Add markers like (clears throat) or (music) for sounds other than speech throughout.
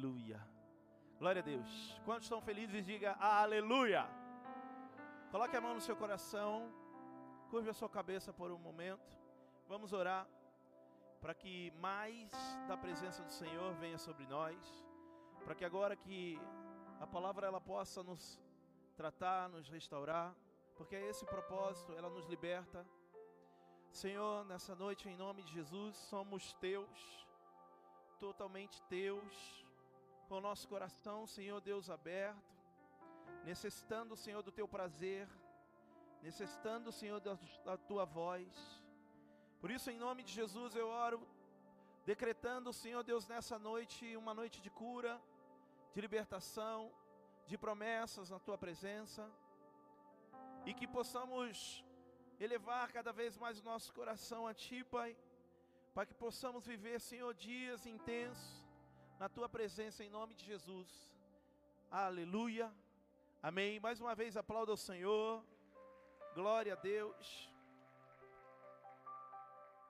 Aleluia. Glória a Deus. Quantos estão felizes, diga aleluia. Coloque a mão no seu coração. Curve a sua cabeça por um momento. Vamos orar para que mais da presença do Senhor venha sobre nós, para que agora que a palavra ela possa nos tratar, nos restaurar, porque é esse propósito, ela nos liberta. Senhor, nessa noite em nome de Jesus, somos teus, totalmente teus, com o nosso coração, Senhor Deus aberto, necessitando, Senhor, do teu prazer, necessitando, Senhor, da, tua voz. Por isso, em nome de Jesus, eu oro, decretando, Senhor Deus, nessa noite, uma noite de cura, de libertação, de promessas na tua presença, e que possamos elevar cada vez mais o nosso coração a Ti, Pai, para que possamos viver, Senhor, dias intensos na Tua presença, em nome de Jesus. Aleluia. Amém. Mais uma vez aplauda o Senhor. Glória a Deus.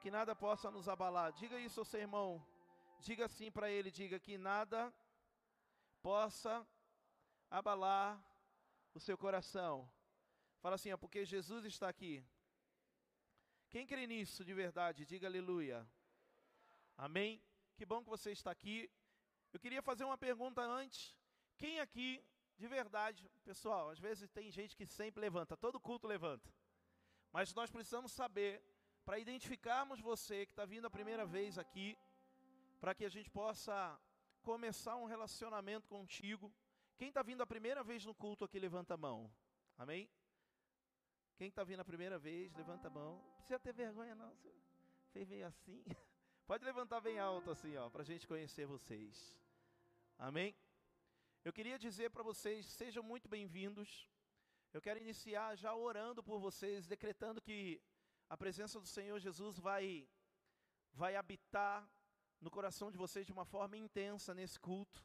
Que nada possa nos abalar. Diga isso ao seu irmão. Diga assim para ele: diga que nada possa abalar o seu coração. Fala assim, ó, porque Jesus está aqui. Quem crê nisso de verdade, diga aleluia. Amém? Que bom que você está aqui. Eu queria fazer uma pergunta antes. Quem aqui, de verdade, pessoal, às vezes tem gente que sempre levanta, todo culto levanta. Mas nós precisamos saber, para identificarmos você que está vindo a primeira vez aqui, para que a gente possa começar um relacionamento contigo. Quem está vindo a primeira vez no culto aqui, levanta a mão. Amém? Quem está vindo a primeira vez, levanta a mão. Não precisa ter vergonha, não. Você fez meio assim. (laughs) Pode levantar bem alto assim, ó, para a gente conhecer vocês. Amém? Eu queria dizer para vocês, sejam muito bem-vindos. Eu quero iniciar já orando por vocês, decretando que a presença do Senhor Jesus vai, vai habitar no coração de vocês de uma forma intensa nesse culto.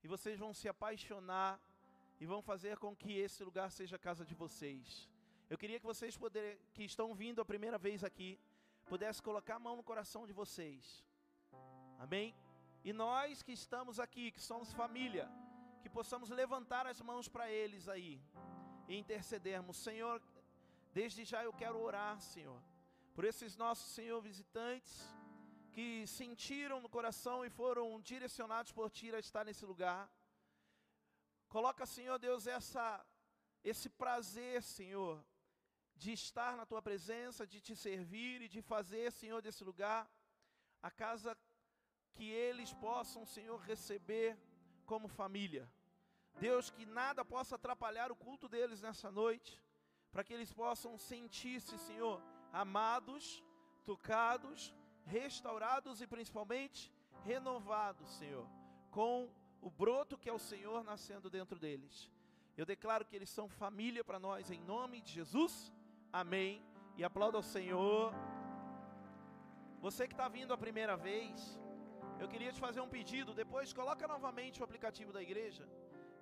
E vocês vão se apaixonar e vão fazer com que esse lugar seja a casa de vocês. Eu queria que vocês poder, que estão vindo a primeira vez aqui, pudessem colocar a mão no coração de vocês. Amém? E nós que estamos aqui, que somos família, que possamos levantar as mãos para eles aí e intercedermos. Senhor, desde já eu quero orar, Senhor, por esses nossos, Senhor, visitantes que sentiram no coração e foram direcionados por Ti a estar nesse lugar. Coloca, Senhor Deus, essa esse prazer, Senhor, de estar na tua presença, de te servir e de fazer, Senhor, desse lugar a casa que eles possam, Senhor, receber como família. Deus, que nada possa atrapalhar o culto deles nessa noite, para que eles possam sentir-se, Senhor, amados, tocados, restaurados e principalmente renovados, Senhor, com o broto que é o Senhor nascendo dentro deles. Eu declaro que eles são família para nós em nome de Jesus. Amém. E aplauda ao Senhor. Você que está vindo a primeira vez, eu queria te fazer um pedido. Depois, coloca novamente o aplicativo da igreja.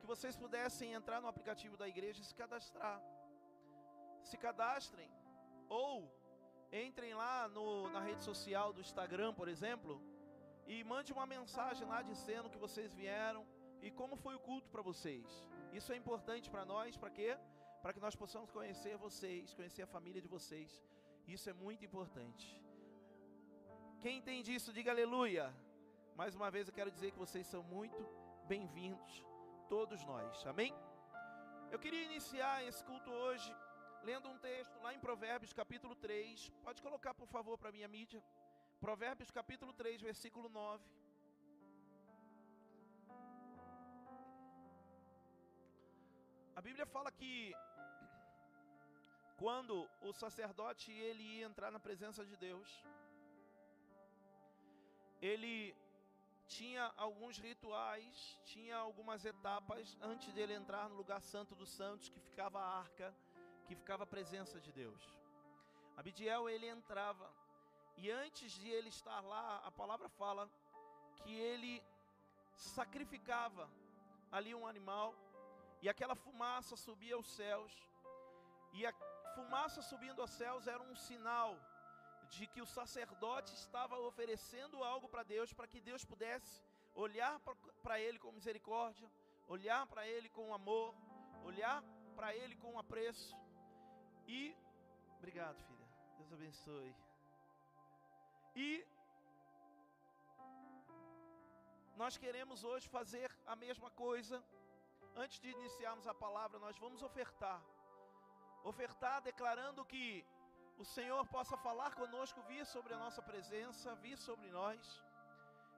Que vocês pudessem entrar no aplicativo da igreja e se cadastrar. Se cadastrem. Ou entrem lá no, na rede social do Instagram, por exemplo, e mande uma mensagem lá dizendo que vocês vieram e como foi o culto para vocês. Isso é importante para nós, para quê? Para que nós possamos conhecer vocês, conhecer a família de vocês. Isso é muito importante. Quem entende isso, diga aleluia. Mais uma vez eu quero dizer que vocês são muito bem-vindos, todos nós. Amém? Eu queria iniciar esse culto hoje lendo um texto lá em Provérbios capítulo 3. Pode colocar, por favor, para a minha mídia. Provérbios capítulo 3, versículo 9. A Bíblia fala que quando o sacerdote ele ia entrar na presença de Deus, ele tinha alguns rituais, tinha algumas etapas antes dele entrar no lugar santo dos santos, que ficava a arca, que ficava a presença de Deus. Abidiel ele entrava e antes de ele estar lá, a palavra fala que ele sacrificava ali um animal e aquela fumaça subia aos céus, e a fumaça subindo aos céus era um sinal de que o sacerdote estava oferecendo algo para Deus, para que Deus pudesse olhar para Ele com misericórdia, olhar para Ele com amor, olhar para Ele com apreço. E, obrigado, filha, Deus abençoe. E nós queremos hoje fazer a mesma coisa. Antes de iniciarmos a palavra, nós vamos ofertar. Ofertar declarando que o Senhor possa falar conosco, vir sobre a nossa presença, vir sobre nós,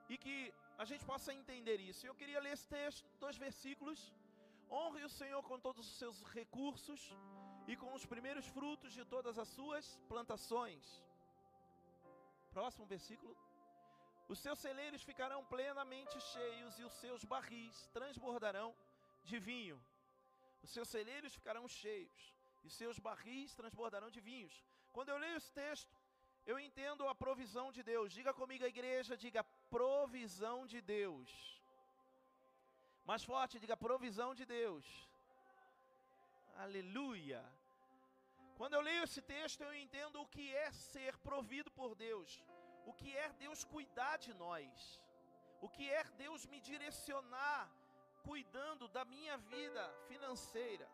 e que a gente possa entender isso. Eu queria ler esse texto, dois versículos. Honre o Senhor com todos os seus recursos e com os primeiros frutos de todas as suas plantações. Próximo versículo. Os seus celeiros ficarão plenamente cheios e os seus barris transbordarão de vinho. Os seus celeiros ficarão cheios e seus barris transbordarão de vinhos. Quando eu leio esse texto, eu entendo a provisão de Deus. Diga comigo a igreja, diga provisão de Deus. Mais forte, diga provisão de Deus. Aleluia. Quando eu leio esse texto, eu entendo o que é ser provido por Deus o que é Deus cuidar de nós, o que é Deus me direcionar, cuidando da minha vida financeira.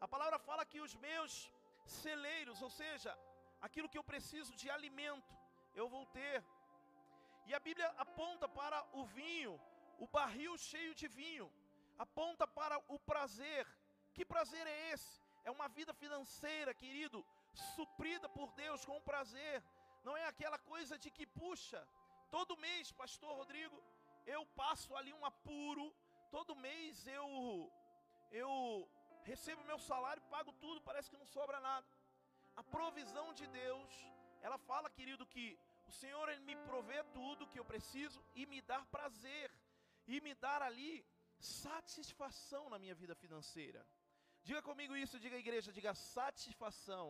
A palavra fala que os meus celeiros, ou seja, aquilo que eu preciso de alimento, eu vou ter. E a Bíblia aponta para o vinho, o barril cheio de vinho, aponta para o prazer. Que prazer é esse? É uma vida financeira, querido, suprida por Deus com prazer, não é aquela coisa de que, puxa, todo mês, pastor Rodrigo, eu passo ali um apuro, todo mês eu eu recebo meu salário, pago tudo, parece que não sobra nada. A provisão de Deus, ela fala, querido, que o Senhor ele me provê tudo que eu preciso e me dar prazer e me dar ali satisfação na minha vida financeira. Diga comigo isso, diga igreja, diga satisfação.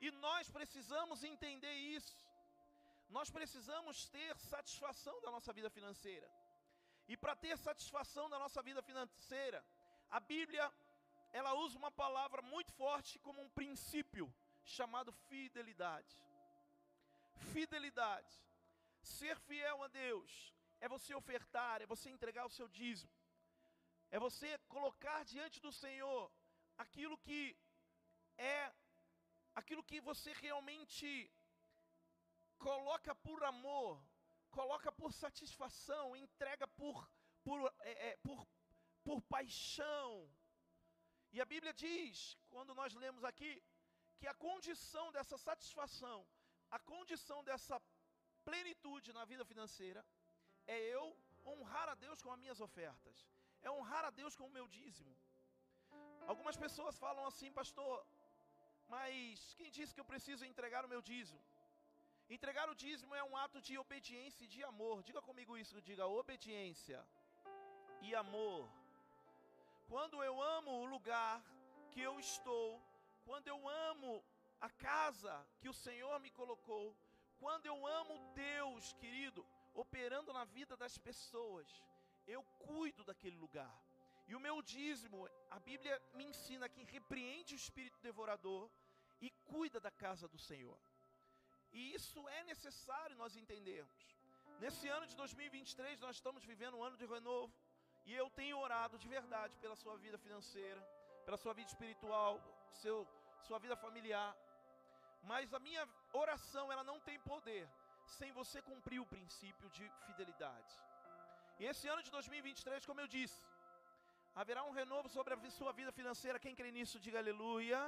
E nós precisamos entender isso. Nós precisamos ter satisfação da nossa vida financeira. E para ter satisfação da nossa vida financeira, a Bíblia ela usa uma palavra muito forte como um princípio chamado fidelidade. Fidelidade. Ser fiel a Deus é você ofertar, é você entregar o seu dízimo. É você colocar diante do Senhor aquilo que é aquilo que você realmente coloca por amor, coloca por satisfação, entrega por, por, é, é, por, por paixão. E a Bíblia diz, quando nós lemos aqui, que a condição dessa satisfação, a condição dessa plenitude na vida financeira, é eu honrar a Deus com as minhas ofertas, é honrar a Deus com o meu dízimo. Algumas pessoas falam assim, pastor, mas quem disse que eu preciso entregar o meu dízimo? Entregar o dízimo é um ato de obediência e de amor. Diga comigo isso, diga obediência e amor. Quando eu amo o lugar que eu estou, quando eu amo a casa que o Senhor me colocou, quando eu amo Deus, querido, operando na vida das pessoas, eu cuido daquele lugar. E o meu dízimo, a Bíblia me ensina que repreende o espírito devorador e cuida da casa do Senhor. E isso é necessário nós entendermos. Nesse ano de 2023, nós estamos vivendo um ano de renovo. E eu tenho orado de verdade pela sua vida financeira, pela sua vida espiritual, seu, sua vida familiar. Mas a minha oração, ela não tem poder sem você cumprir o princípio de fidelidade. E esse ano de 2023, como eu disse, haverá um renovo sobre a sua vida financeira. Quem crê nisso, diga aleluia.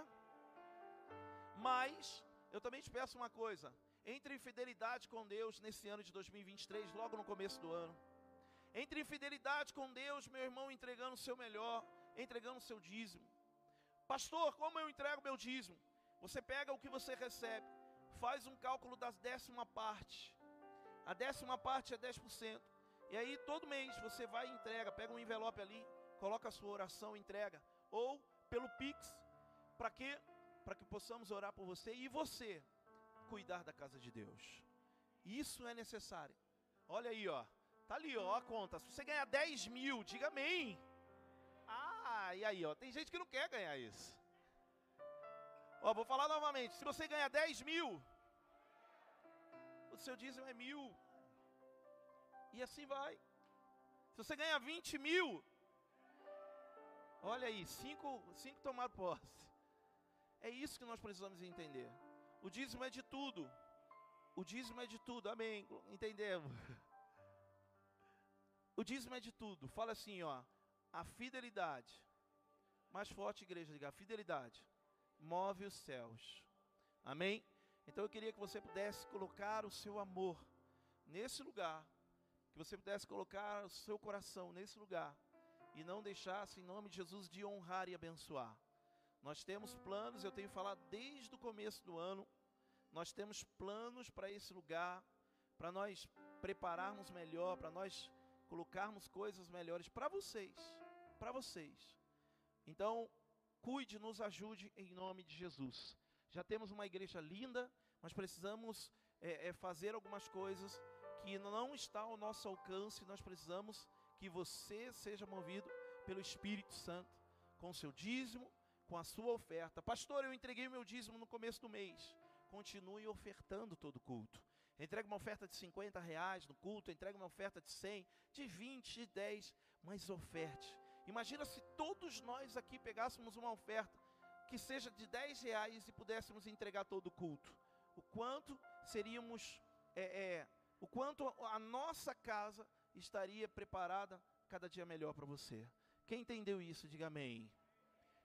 Mas eu também te peço uma coisa: entre em fidelidade com Deus nesse ano de 2023, logo no começo do ano. Entre em fidelidade com Deus, meu irmão, entregando o seu melhor, entregando o seu dízimo. Pastor, como eu entrego meu dízimo? Você pega o que você recebe, faz um cálculo das décima parte. A décima parte é 10%. E aí todo mês você vai e entrega, pega um envelope ali, coloca a sua oração, entrega. Ou pelo Pix, para quê? para que possamos orar por você e você cuidar da casa de Deus. Isso é necessário. Olha aí, ó. Tá ali, ó, a conta. Se você ganhar 10 mil, diga amém. Ah, e aí, ó. Tem gente que não quer ganhar isso. Ó, vou falar novamente. Se você ganhar 10 mil, o seu dízimo é mil. E assim vai. Se você ganha 20 mil, olha aí, cinco, cinco tomar posse. É isso que nós precisamos entender. O dízimo é de tudo. O dízimo é de tudo, amém. Entendemos? (laughs) O dízimo é de tudo. Fala assim, ó. A fidelidade. Mais forte, igreja, diga. A fidelidade move os céus. Amém? Então eu queria que você pudesse colocar o seu amor nesse lugar. Que você pudesse colocar o seu coração nesse lugar. E não deixasse, em nome de Jesus, de honrar e abençoar. Nós temos planos, eu tenho falado desde o começo do ano. Nós temos planos para esse lugar. Para nós prepararmos melhor, para nós colocarmos coisas melhores para vocês, para vocês. Então, cuide, nos ajude em nome de Jesus. Já temos uma igreja linda, mas precisamos é, é, fazer algumas coisas que não está ao nosso alcance. Nós precisamos que você seja movido pelo Espírito Santo com seu dízimo, com a sua oferta. Pastor, eu entreguei meu dízimo no começo do mês. Continue ofertando todo culto. Entrega uma oferta de 50 reais no culto, entrega uma oferta de 100, de 20, de 10, mas oferte. Imagina se todos nós aqui pegássemos uma oferta que seja de 10 reais e pudéssemos entregar todo o culto. O quanto seríamos, é, é, o quanto a nossa casa estaria preparada cada dia melhor para você. Quem entendeu isso, diga amém.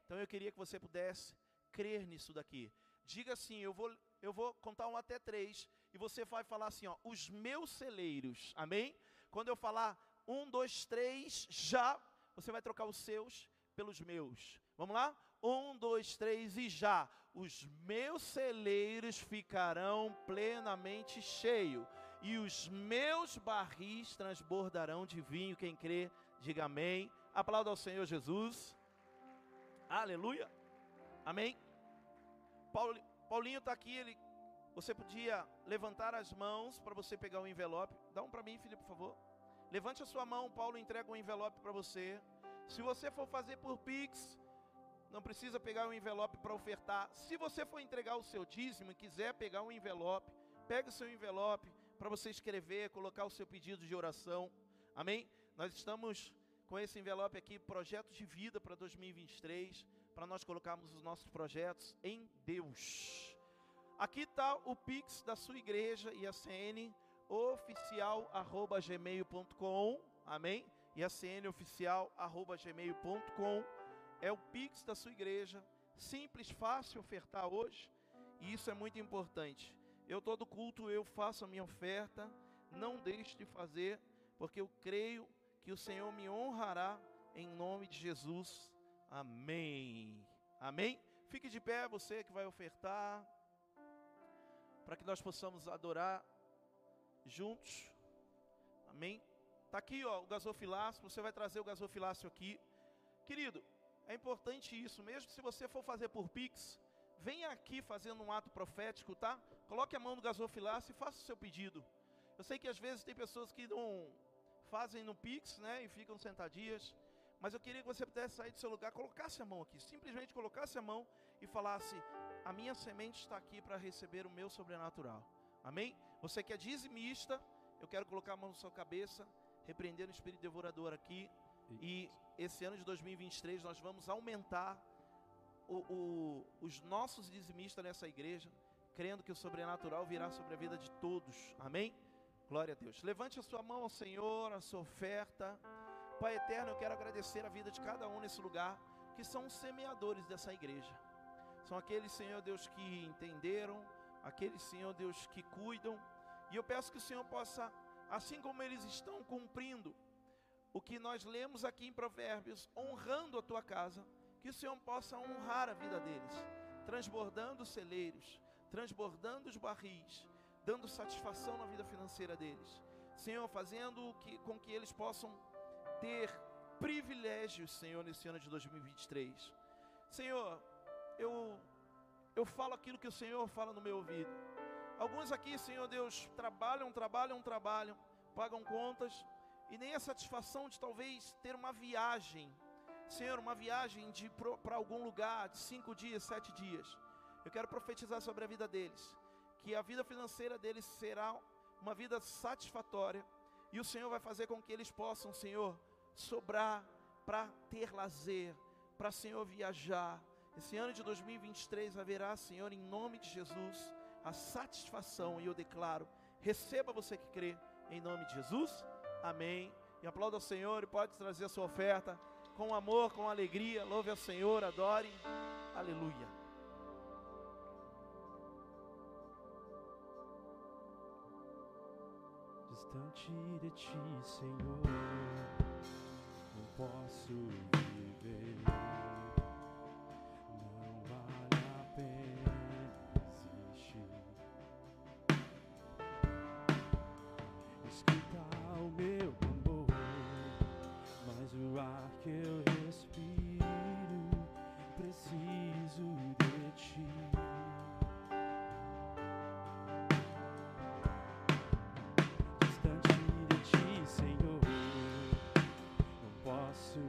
Então eu queria que você pudesse crer nisso daqui. Diga assim, eu vou, eu vou contar um até três e você vai falar assim, ó, os meus celeiros, amém? Quando eu falar um, dois, três, já, você vai trocar os seus pelos meus. Vamos lá? Um, dois, três e já. Os meus celeiros ficarão plenamente cheios, e os meus barris transbordarão de vinho. Quem crê, diga amém. Aplauda ao Senhor Jesus. Aleluia. Amém. Paulinho está aqui, ele você podia levantar as mãos para você pegar o envelope. Dá um para mim, Felipe, por favor. Levante a sua mão, Paulo entrega um envelope para você. Se você for fazer por Pix, não precisa pegar um envelope para ofertar. Se você for entregar o seu dízimo e quiser pegar um envelope, pega o seu envelope para você escrever, colocar o seu pedido de oração. Amém? Nós estamos com esse envelope aqui, projeto de vida para 2023, para nós colocarmos os nossos projetos em Deus. Aqui está o Pix da sua igreja e a CN oficial@gmail.com. Amém? E a CN oficial@gmail.com é o Pix da sua igreja. Simples, fácil ofertar hoje. E isso é muito importante. Eu todo culto eu faço a minha oferta, não deixe de fazer, porque eu creio que o Senhor me honrará em nome de Jesus. Amém. Amém. Fique de pé, você que vai ofertar para que nós possamos adorar juntos. Amém? Tá aqui, ó, o gasofilácio, você vai trazer o gasofilácio aqui. Querido, é importante isso, mesmo se você for fazer por Pix, venha aqui fazendo um ato profético, tá? Coloque a mão no gasofilácio e faça o seu pedido. Eu sei que às vezes tem pessoas que não fazem no Pix, né, e ficam sentadias, mas eu queria que você pudesse sair do seu lugar, colocasse a mão aqui, simplesmente colocasse a mão e falasse: a minha semente está aqui para receber o meu sobrenatural. Amém? Você que é dizimista, eu quero colocar a mão na sua cabeça, repreender o espírito devorador aqui. E esse ano de 2023 nós vamos aumentar o, o, os nossos dizimistas nessa igreja, crendo que o sobrenatural virá sobre a vida de todos. Amém? Glória a Deus. Levante a sua mão ao Senhor, a sua oferta. Pai eterno, eu quero agradecer a vida de cada um nesse lugar, que são os semeadores dessa igreja. São aqueles, Senhor Deus, que entenderam, aqueles, Senhor Deus, que cuidam. E eu peço que o Senhor possa, assim como eles estão cumprindo o que nós lemos aqui em Provérbios, honrando a tua casa, que o Senhor possa honrar a vida deles, transbordando os celeiros, transbordando os barris, dando satisfação na vida financeira deles. Senhor, fazendo que, com que eles possam ter privilégios, Senhor, nesse ano de 2023. Senhor, eu, eu falo aquilo que o Senhor fala no meu ouvido. Alguns aqui, Senhor Deus, trabalham, trabalham, trabalham, pagam contas e nem a satisfação de talvez ter uma viagem, Senhor, uma viagem para algum lugar de cinco dias, sete dias. Eu quero profetizar sobre a vida deles, que a vida financeira deles será uma vida satisfatória, E o Senhor vai fazer com que eles possam, Senhor, sobrar para ter lazer, para, Senhor, viajar. Esse ano de 2023 haverá, Senhor, em nome de Jesus, a satisfação, e eu declaro, receba você que crê, em nome de Jesus, amém. E aplauda ao Senhor e pode trazer a sua oferta com amor, com alegria, louve ao Senhor, adore, aleluia. distante de ti, Senhor, não posso soon.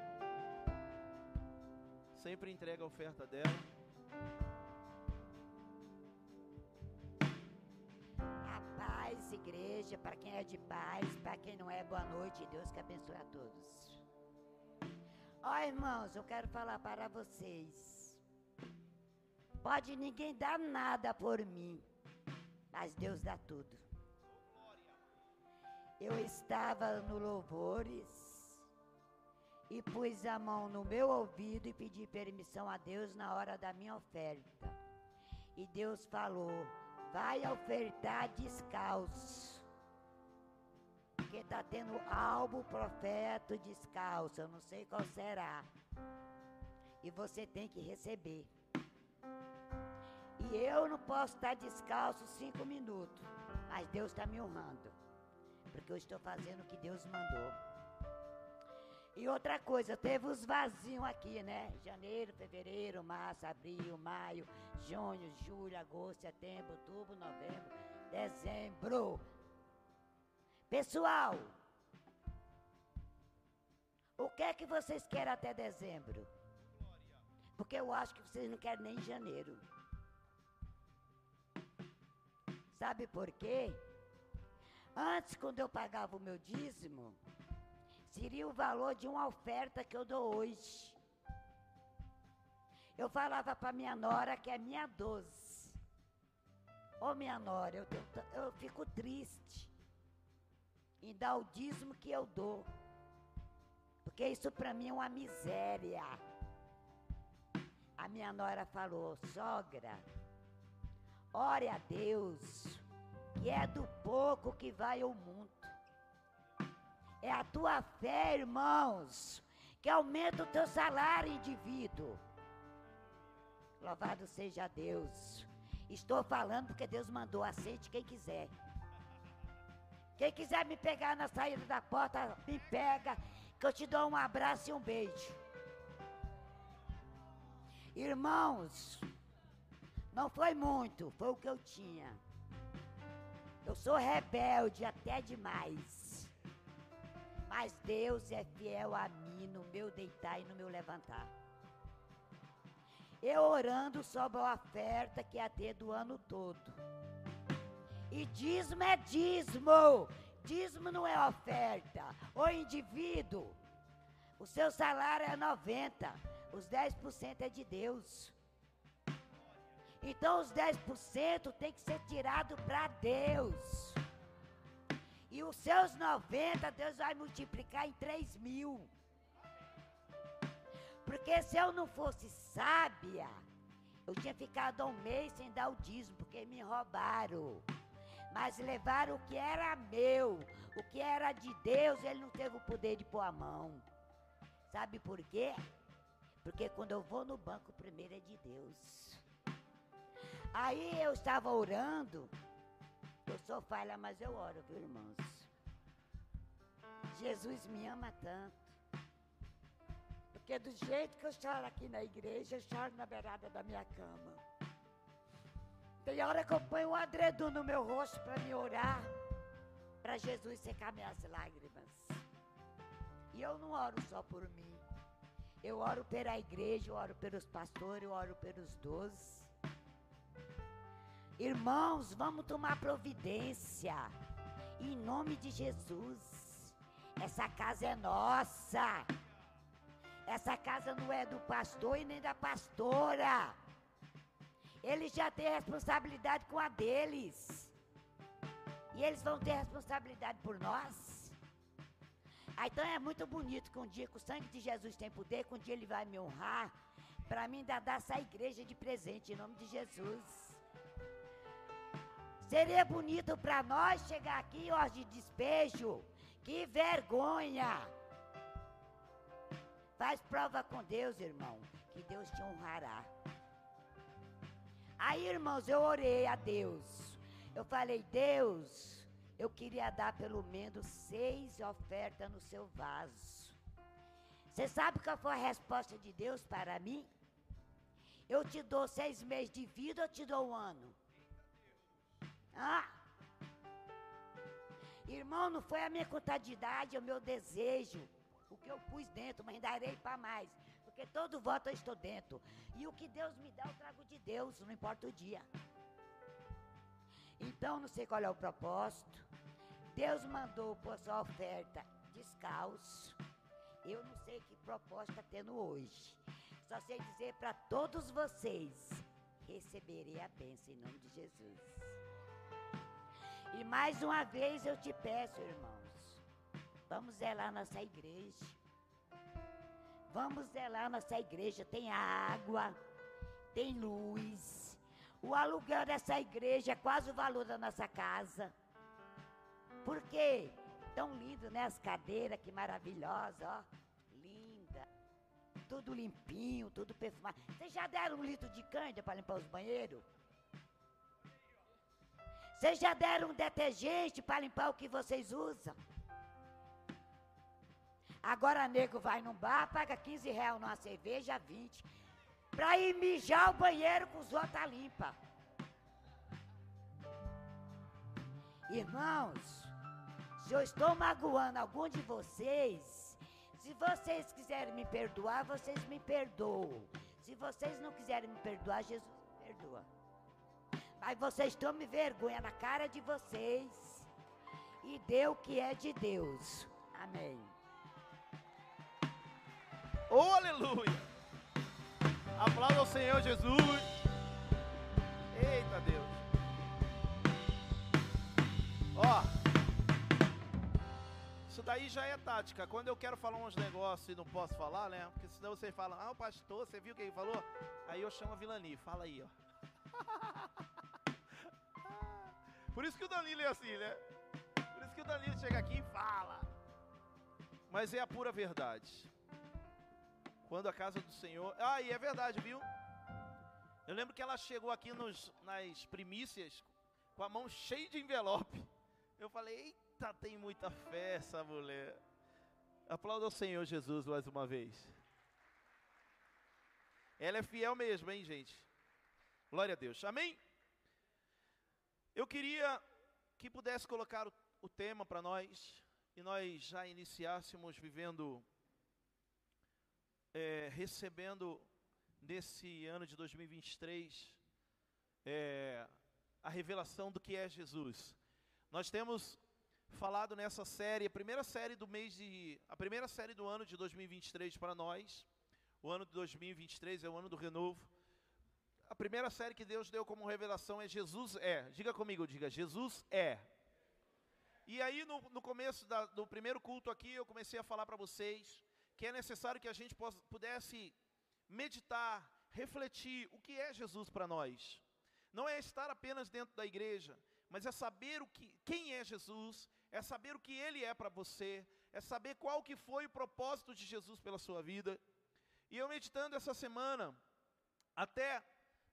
Sempre entrega a oferta dela. A paz, igreja, para quem é de paz, para quem não é, boa noite. Deus que abençoe a todos. Ó, irmãos, eu quero falar para vocês. Pode ninguém dar nada por mim mas Deus dá tudo. Eu estava no louvores e pus a mão no meu ouvido e pedi permissão a Deus na hora da minha oferta. E Deus falou: vai ofertar descalço. Porque está tendo álbum profeta descalço, eu não sei qual será. E você tem que receber. E eu não posso estar descalço cinco minutos. Mas Deus está me honrando. Porque eu estou fazendo o que Deus mandou. E outra coisa, teve os vazios aqui, né? Janeiro, fevereiro, março, abril, maio, junho, julho, agosto, setembro, outubro, novembro, dezembro. Pessoal, o que é que vocês querem até dezembro? Porque eu acho que vocês não querem nem janeiro. Sabe por quê? Antes, quando eu pagava o meu dízimo, seria o valor de uma oferta que eu dou hoje. Eu falava para minha nora que é minha doze. Ô oh, minha nora, eu, eu, eu fico triste em dar o dízimo que eu dou. Porque isso para mim é uma miséria. A minha nora falou, sogra, Ore a Deus, que é do pouco que vai o muito. É a tua fé, irmãos, que aumenta o teu salário, indivíduo. Louvado seja Deus. Estou falando porque Deus mandou, aceite quem quiser. Quem quiser me pegar na saída da porta, me pega, que eu te dou um abraço e um beijo. Irmãos, não foi muito, foi o que eu tinha. Eu sou rebelde até demais. Mas Deus é fiel a mim no meu deitar e no meu levantar. Eu orando sobre a oferta que ia ter do ano todo. E dízimo é dízimo. Dízimo não é oferta. O indivíduo, o seu salário é 90. Os 10% é de Deus. Então os 10% tem que ser tirado para Deus. E os seus 90, Deus vai multiplicar em 3 mil. Porque se eu não fosse sábia, eu tinha ficado um mês sem dar o dízimo, porque me roubaram. Mas levaram o que era meu, o que era de Deus, ele não teve o poder de pôr a mão. Sabe por quê? Porque quando eu vou no banco, primeiro é de Deus. Aí eu estava orando. Eu sou falha, mas eu oro, viu, irmãos? Jesus me ama tanto. Porque do jeito que eu choro aqui na igreja, eu choro na beirada da minha cama. Tem hora que eu ponho um adredom no meu rosto para me orar, para Jesus secar minhas lágrimas. E eu não oro só por mim. Eu oro pela igreja, eu oro pelos pastores, eu oro pelos doze. Irmãos, vamos tomar providência. Em nome de Jesus. Essa casa é nossa. Essa casa não é do pastor e nem da pastora. Eles já têm responsabilidade com a deles. E eles vão ter responsabilidade por nós. Ah, então é muito bonito que um dia que o sangue de Jesus tem poder, que um dia ele vai me honrar. Para mim, dar essa igreja de presente em nome de Jesus. Seria bonito para nós chegar aqui, ó, de despejo. Que vergonha! Faz prova com Deus, irmão, que Deus te honrará. Aí, irmãos, eu orei a Deus. Eu falei, Deus, eu queria dar pelo menos seis ofertas no seu vaso. Você sabe qual foi a resposta de Deus para mim? Eu te dou seis meses de vida ou te dou um ano? Ah! Irmão, não foi a minha contabilidade, é o meu desejo. O que eu pus dentro, mas darei para mais. Porque todo voto eu estou dentro. E o que Deus me dá, eu trago de Deus, não importa o dia. Então, não sei qual é o propósito. Deus mandou por sua oferta descalço. Eu não sei que propósito está tendo hoje. Só sei dizer para todos vocês: receberei a bênção em nome de Jesus. E mais uma vez eu te peço, irmãos, vamos zelar nossa igreja. Vamos zelar nossa igreja. Tem água, tem luz. O aluguel dessa igreja é quase o valor da nossa casa. Por quê? Tão lindo, né? As cadeiras, que maravilhosa, ó. Linda. Tudo limpinho, tudo perfumado. Vocês já deram um litro de cândia para limpar os banheiros? Vocês já deram um detergente para limpar o que vocês usam? Agora nego vai num bar, paga 15 reais numa cerveja, 20. Pra ir mijar o banheiro com os outros tá limpa. Irmãos, se eu estou magoando algum de vocês, se vocês quiserem me perdoar, vocês me perdoam. Se vocês não quiserem me perdoar, Jesus me perdoa. Mas vocês tomem vergonha na cara de vocês e dê o que é de Deus. Amém. Oh, aleluia! Aplauda ao Senhor Jesus. Eita Deus. Ó. Isso daí já é tática. Quando eu quero falar uns negócios e não posso falar, né? Porque senão você fala, ah, o pastor, você viu o que ele falou? Aí eu chamo a Vilani, fala aí, ó. (laughs) Por isso que o Danilo é assim, né? Por isso que o Danilo chega aqui e fala. mas é a pura verdade. Quando a casa do Senhor. Ah, e é verdade, viu? Eu lembro que ela chegou aqui nos, nas primícias com a mão cheia de envelope. Eu falei, eita, tem muita fé essa mulher. Aplauda o Senhor Jesus mais uma vez. Ela é fiel mesmo, hein, gente? Glória a Deus. Amém? Eu queria que pudesse colocar o, o tema para nós e nós já iniciássemos vivendo, é, recebendo nesse ano de 2023 é, a revelação do que é Jesus. Nós temos falado nessa série, a primeira série do mês de, a primeira série do ano de 2023 para nós. O ano de 2023 é o ano do renovo. A primeira série que Deus deu como revelação é Jesus é. Diga comigo, diga Jesus é. E aí no, no começo da, do primeiro culto aqui eu comecei a falar para vocês que é necessário que a gente pudesse meditar, refletir o que é Jesus para nós. Não é estar apenas dentro da igreja, mas é saber o que, quem é Jesus, é saber o que ele é para você, é saber qual que foi o propósito de Jesus pela sua vida. E eu meditando essa semana, até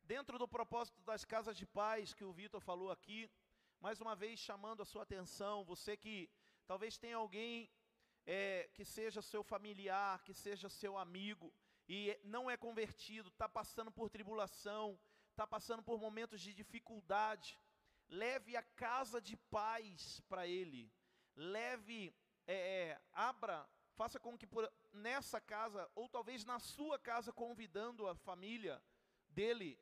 dentro do propósito das casas de paz que o Vitor falou aqui, mais uma vez chamando a sua atenção, você que talvez tenha alguém é, que seja seu familiar, que seja seu amigo, e não é convertido, está passando por tribulação, está passando por momentos de dificuldade, leve a casa de paz para ele, leve, é, é, abra, faça com que por, nessa casa, ou talvez na sua casa, convidando a família dele,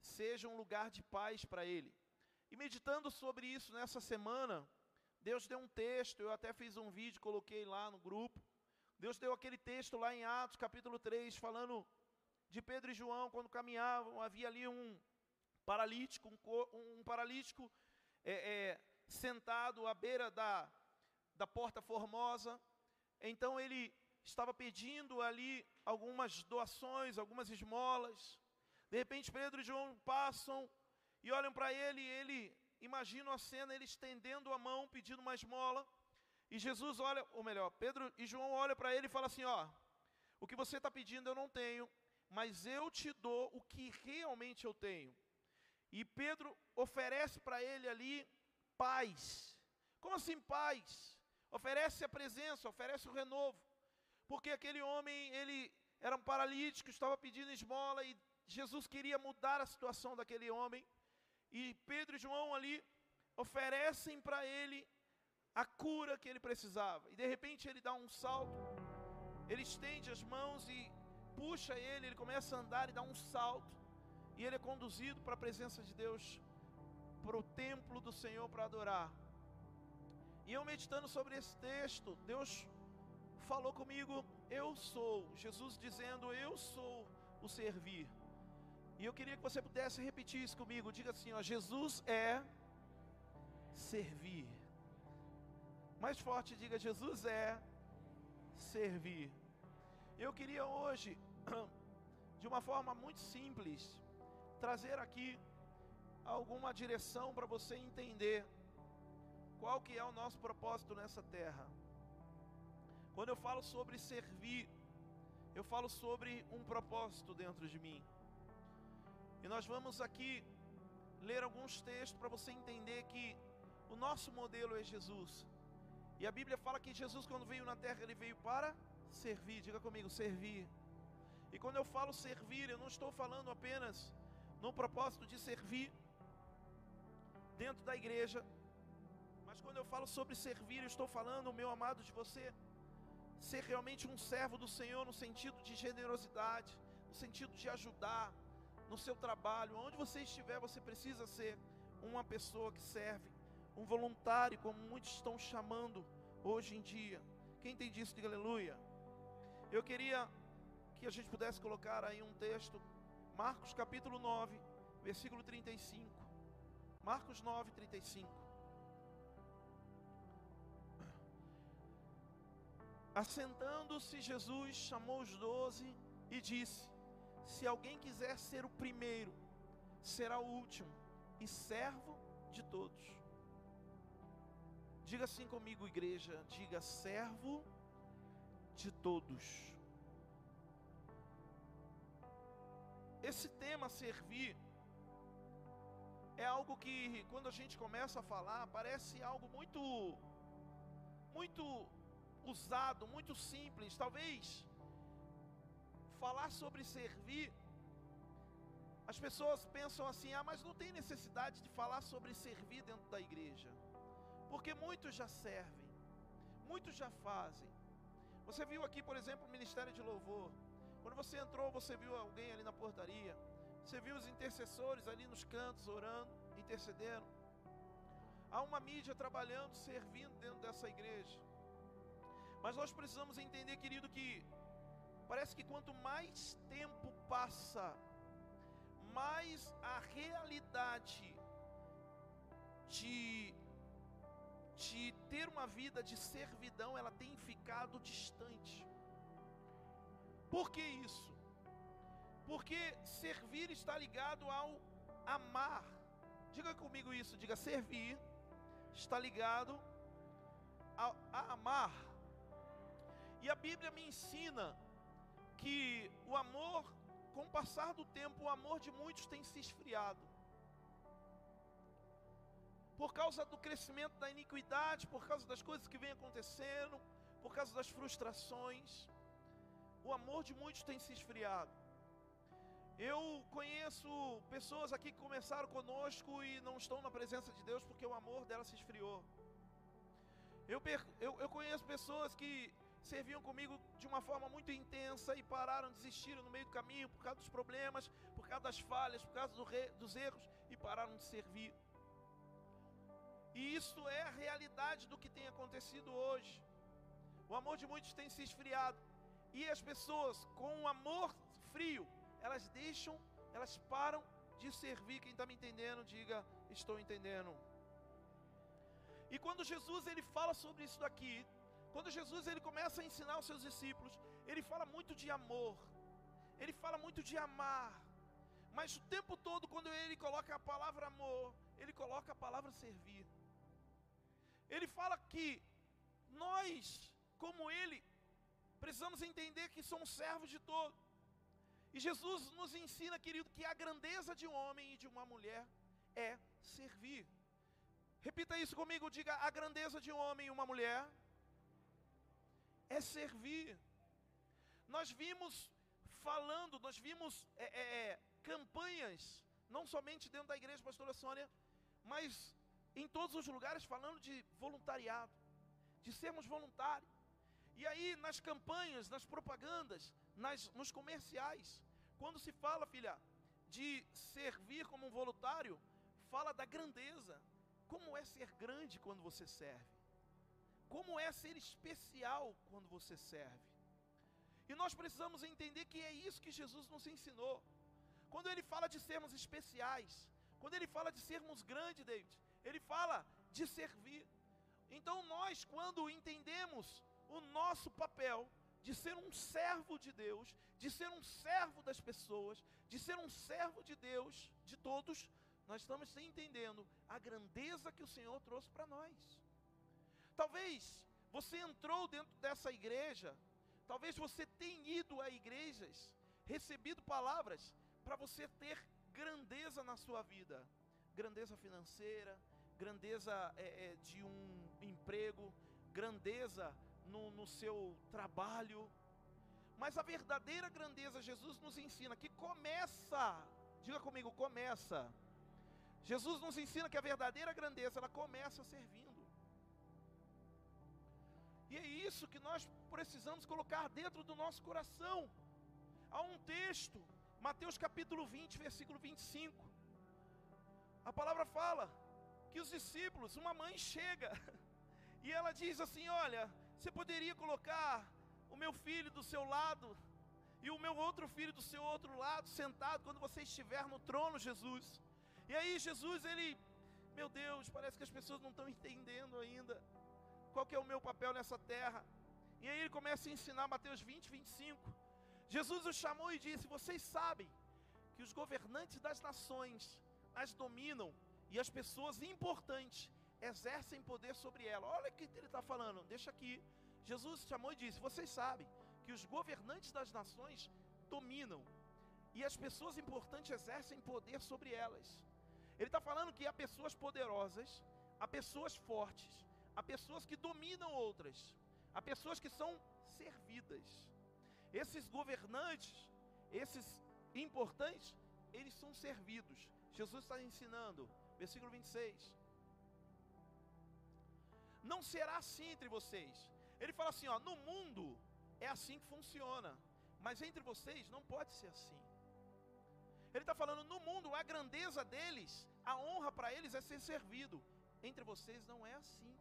seja um lugar de paz para ele. E meditando sobre isso nessa semana, Deus deu um texto, eu até fiz um vídeo, coloquei lá no grupo. Deus deu aquele texto lá em Atos, capítulo 3, falando de Pedro e João, quando caminhavam, havia ali um paralítico, um, um paralítico é, é, sentado à beira da, da porta formosa. Então ele estava pedindo ali algumas doações, algumas esmolas. De repente Pedro e João passam e olham para ele, e ele imagina a cena, ele estendendo a mão, pedindo uma esmola. E Jesus olha, ou melhor, Pedro e João olham para ele e falam assim: Ó, o que você está pedindo eu não tenho, mas eu te dou o que realmente eu tenho. E Pedro oferece para ele ali paz. Como assim paz? Oferece a presença, oferece o renovo. Porque aquele homem, ele era um paralítico, estava pedindo esmola e Jesus queria mudar a situação daquele homem. E Pedro e João ali oferecem para ele a cura que ele precisava. E de repente ele dá um salto, ele estende as mãos e puxa ele, ele começa a andar e dá um salto, e ele é conduzido para a presença de Deus, para o templo do Senhor para adorar. E eu meditando sobre esse texto, Deus falou comigo, eu sou, Jesus dizendo, eu sou o servir. E eu queria que você pudesse repetir isso comigo, diga assim, ó, Jesus é servir. Mais forte, diga, Jesus é servir. Eu queria hoje (clears throat) de uma forma muito simples, trazer aqui alguma direção para você entender qual que é o nosso propósito nessa terra. Quando eu falo sobre servir, eu falo sobre um propósito dentro de mim. E nós vamos aqui ler alguns textos para você entender que o nosso modelo é Jesus. E a Bíblia fala que Jesus, quando veio na terra, ele veio para servir. Diga comigo, servir. E quando eu falo servir, eu não estou falando apenas no propósito de servir dentro da igreja, mas quando eu falo sobre servir, eu estou falando, meu amado, de você ser realmente um servo do Senhor no sentido de generosidade, no sentido de ajudar no seu trabalho, onde você estiver, você precisa ser uma pessoa que serve, um voluntário, como muitos estão chamando hoje em dia. Quem tem disso, diga aleluia. Eu queria que a gente pudesse colocar aí um texto, Marcos capítulo 9, versículo 35. Marcos 9, 35. Assentando-se, Jesus chamou os doze e disse: Se alguém quiser ser o primeiro, será o último e servo de todos. Diga assim comigo, igreja. Diga servo de todos. Esse tema servir é algo que quando a gente começa a falar, parece algo muito muito usado, muito simples. Talvez falar sobre servir as pessoas pensam assim: "Ah, mas não tem necessidade de falar sobre servir dentro da igreja". Porque muitos já servem. Muitos já fazem. Você viu aqui, por exemplo, o ministério de louvor. Quando você entrou, você viu alguém ali na portaria. Você viu os intercessores ali nos cantos orando, intercedendo. Há uma mídia trabalhando, servindo dentro dessa igreja. Mas nós precisamos entender, querido, que parece que quanto mais tempo passa, mais a realidade de de ter uma vida de servidão, ela tem ficado distante. Por que isso? Porque servir está ligado ao amar. Diga comigo isso, diga servir está ligado a, a amar. E a Bíblia me ensina que o amor, com o passar do tempo, o amor de muitos tem se esfriado por causa do crescimento da iniquidade, por causa das coisas que vêm acontecendo, por causa das frustrações, o amor de muitos tem se esfriado. Eu conheço pessoas aqui que começaram conosco e não estão na presença de Deus porque o amor dela se esfriou. Eu, eu, eu conheço pessoas que serviam comigo de uma forma muito intensa e pararam, desistiram no meio do caminho por causa dos problemas, por causa das falhas, por causa do re, dos erros e pararam de servir. E isso é a realidade do que tem acontecido hoje. O amor de muitos tem se esfriado. E as pessoas com o amor frio, elas deixam, elas param de servir. Quem está me entendendo, diga: Estou entendendo. E quando Jesus ele fala sobre isso daqui, quando Jesus ele começa a ensinar os seus discípulos, ele fala muito de amor, ele fala muito de amar, mas o tempo todo, quando ele coloca a palavra amor, ele coloca a palavra servir. Ele fala que nós, como Ele, precisamos entender que somos servos de todo. E Jesus nos ensina, querido, que a grandeza de um homem e de uma mulher é servir. Repita isso comigo, diga: a grandeza de um homem e uma mulher é servir. Nós vimos falando, nós vimos é, é, é campanhas, não somente dentro da igreja, pastora Sônia, mas em todos os lugares falando de voluntariado, de sermos voluntários. E aí, nas campanhas, nas propagandas, nas, nos comerciais, quando se fala, filha, de servir como um voluntário, fala da grandeza. Como é ser grande quando você serve? Como é ser especial quando você serve? E nós precisamos entender que é isso que Jesus nos ensinou. Quando ele fala de sermos especiais, quando ele fala de sermos grandes, David, ele fala de servir. Então nós, quando entendemos o nosso papel de ser um servo de Deus, de ser um servo das pessoas, de ser um servo de Deus, de todos, nós estamos entendendo a grandeza que o Senhor trouxe para nós. Talvez você entrou dentro dessa igreja, talvez você tenha ido a igrejas, recebido palavras para você ter grandeza na sua vida, grandeza financeira, grandeza é, é, de um emprego, grandeza no, no seu trabalho. Mas a verdadeira grandeza, Jesus nos ensina que começa, diga comigo, começa. Jesus nos ensina que a verdadeira grandeza, ela começa servindo. E é isso que nós precisamos colocar dentro do nosso coração. Há um texto, Mateus capítulo 20, versículo 25. A palavra fala: que os discípulos, uma mãe chega (laughs) e ela diz assim: Olha, você poderia colocar o meu filho do seu lado e o meu outro filho do seu outro lado, sentado quando você estiver no trono, Jesus. E aí, Jesus, ele, meu Deus, parece que as pessoas não estão entendendo ainda qual que é o meu papel nessa terra. E aí ele começa a ensinar Mateus 20, 25. Jesus os chamou e disse: Vocês sabem que os governantes das nações as dominam e as pessoas importantes exercem poder sobre ela. Olha o que ele está falando, deixa aqui. Jesus chamou e disse: Vocês sabem que os governantes das nações dominam e as pessoas importantes exercem poder sobre elas. Ele está falando que há pessoas poderosas, há pessoas fortes, há pessoas que dominam outras, há pessoas que são servidas. Esses governantes, esses importantes, eles são servidos. Jesus está ensinando, versículo 26. Não será assim entre vocês. Ele fala assim: ó, no mundo é assim que funciona, mas entre vocês não pode ser assim. Ele está falando: no mundo a grandeza deles, a honra para eles é ser servido. Entre vocês não é assim.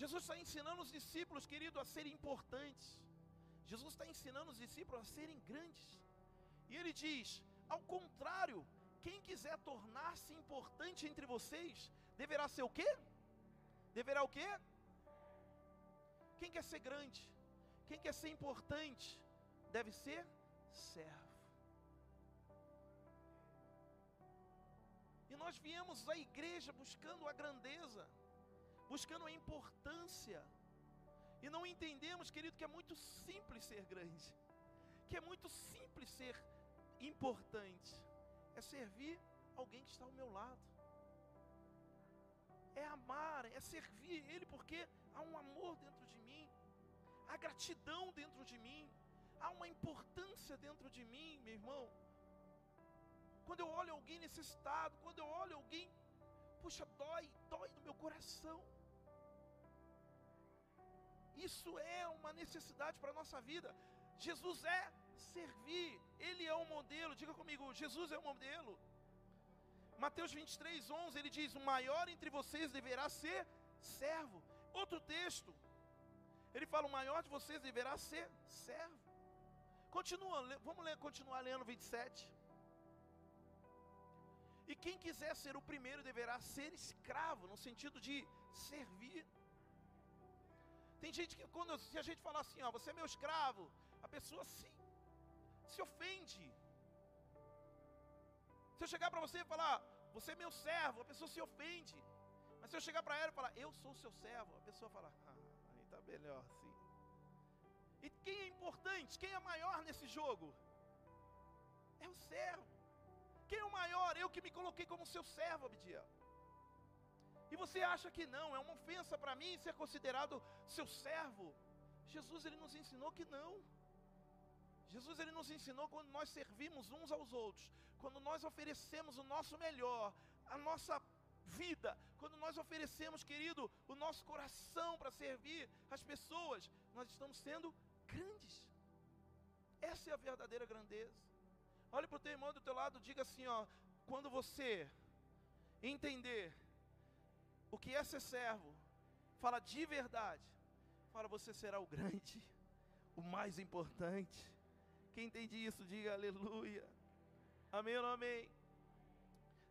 Jesus está ensinando os discípulos, querido, a serem importantes. Jesus está ensinando os discípulos a serem grandes. E ele diz: ao contrário, quem quiser tornar-se importante entre vocês, deverá ser o quê? Deverá o quê? Quem quer ser grande? Quem quer ser importante? Deve ser servo. E nós viemos à igreja buscando a grandeza, buscando a importância. E não entendemos, querido, que é muito simples ser grande, que é muito simples ser importante, é servir alguém que está ao meu lado, é amar, é servir Ele, porque há um amor dentro de mim, há gratidão dentro de mim, há uma importância dentro de mim, meu irmão. Quando eu olho alguém necessitado, quando eu olho alguém, puxa, dói, dói no meu coração. Isso é uma necessidade para a nossa vida. Jesus é servir, Ele é o modelo. Diga comigo, Jesus é o modelo. Mateus 23, 11, ele diz: O maior entre vocês deverá ser servo. Outro texto, ele fala: O maior de vocês deverá ser servo. Continua, vamos ler, continuar lendo 27. E quem quiser ser o primeiro deverá ser escravo, no sentido de servir. Tem gente que, quando se a gente falar assim, ó, você é meu escravo, a pessoa se, se ofende. Se eu chegar para você e falar, você é meu servo, a pessoa se ofende. Mas se eu chegar para ela e falar, eu sou seu servo, a pessoa fala, ah, aí tá melhor assim. E quem é importante, quem é maior nesse jogo? É o servo. Quem é o maior? Eu que me coloquei como seu servo, Abdiel. E você acha que não, é uma ofensa para mim ser considerado seu servo? Jesus ele nos ensinou que não. Jesus ele nos ensinou quando nós servimos uns aos outros, quando nós oferecemos o nosso melhor, a nossa vida, quando nós oferecemos, querido, o nosso coração para servir as pessoas, nós estamos sendo grandes. Essa é a verdadeira grandeza. Olhe para o teu irmão do teu lado, diga assim, ó, quando você entender o que é ser servo, fala de verdade, fala você será o grande, o mais importante. Quem entende isso, diga aleluia. Amém ou não amém?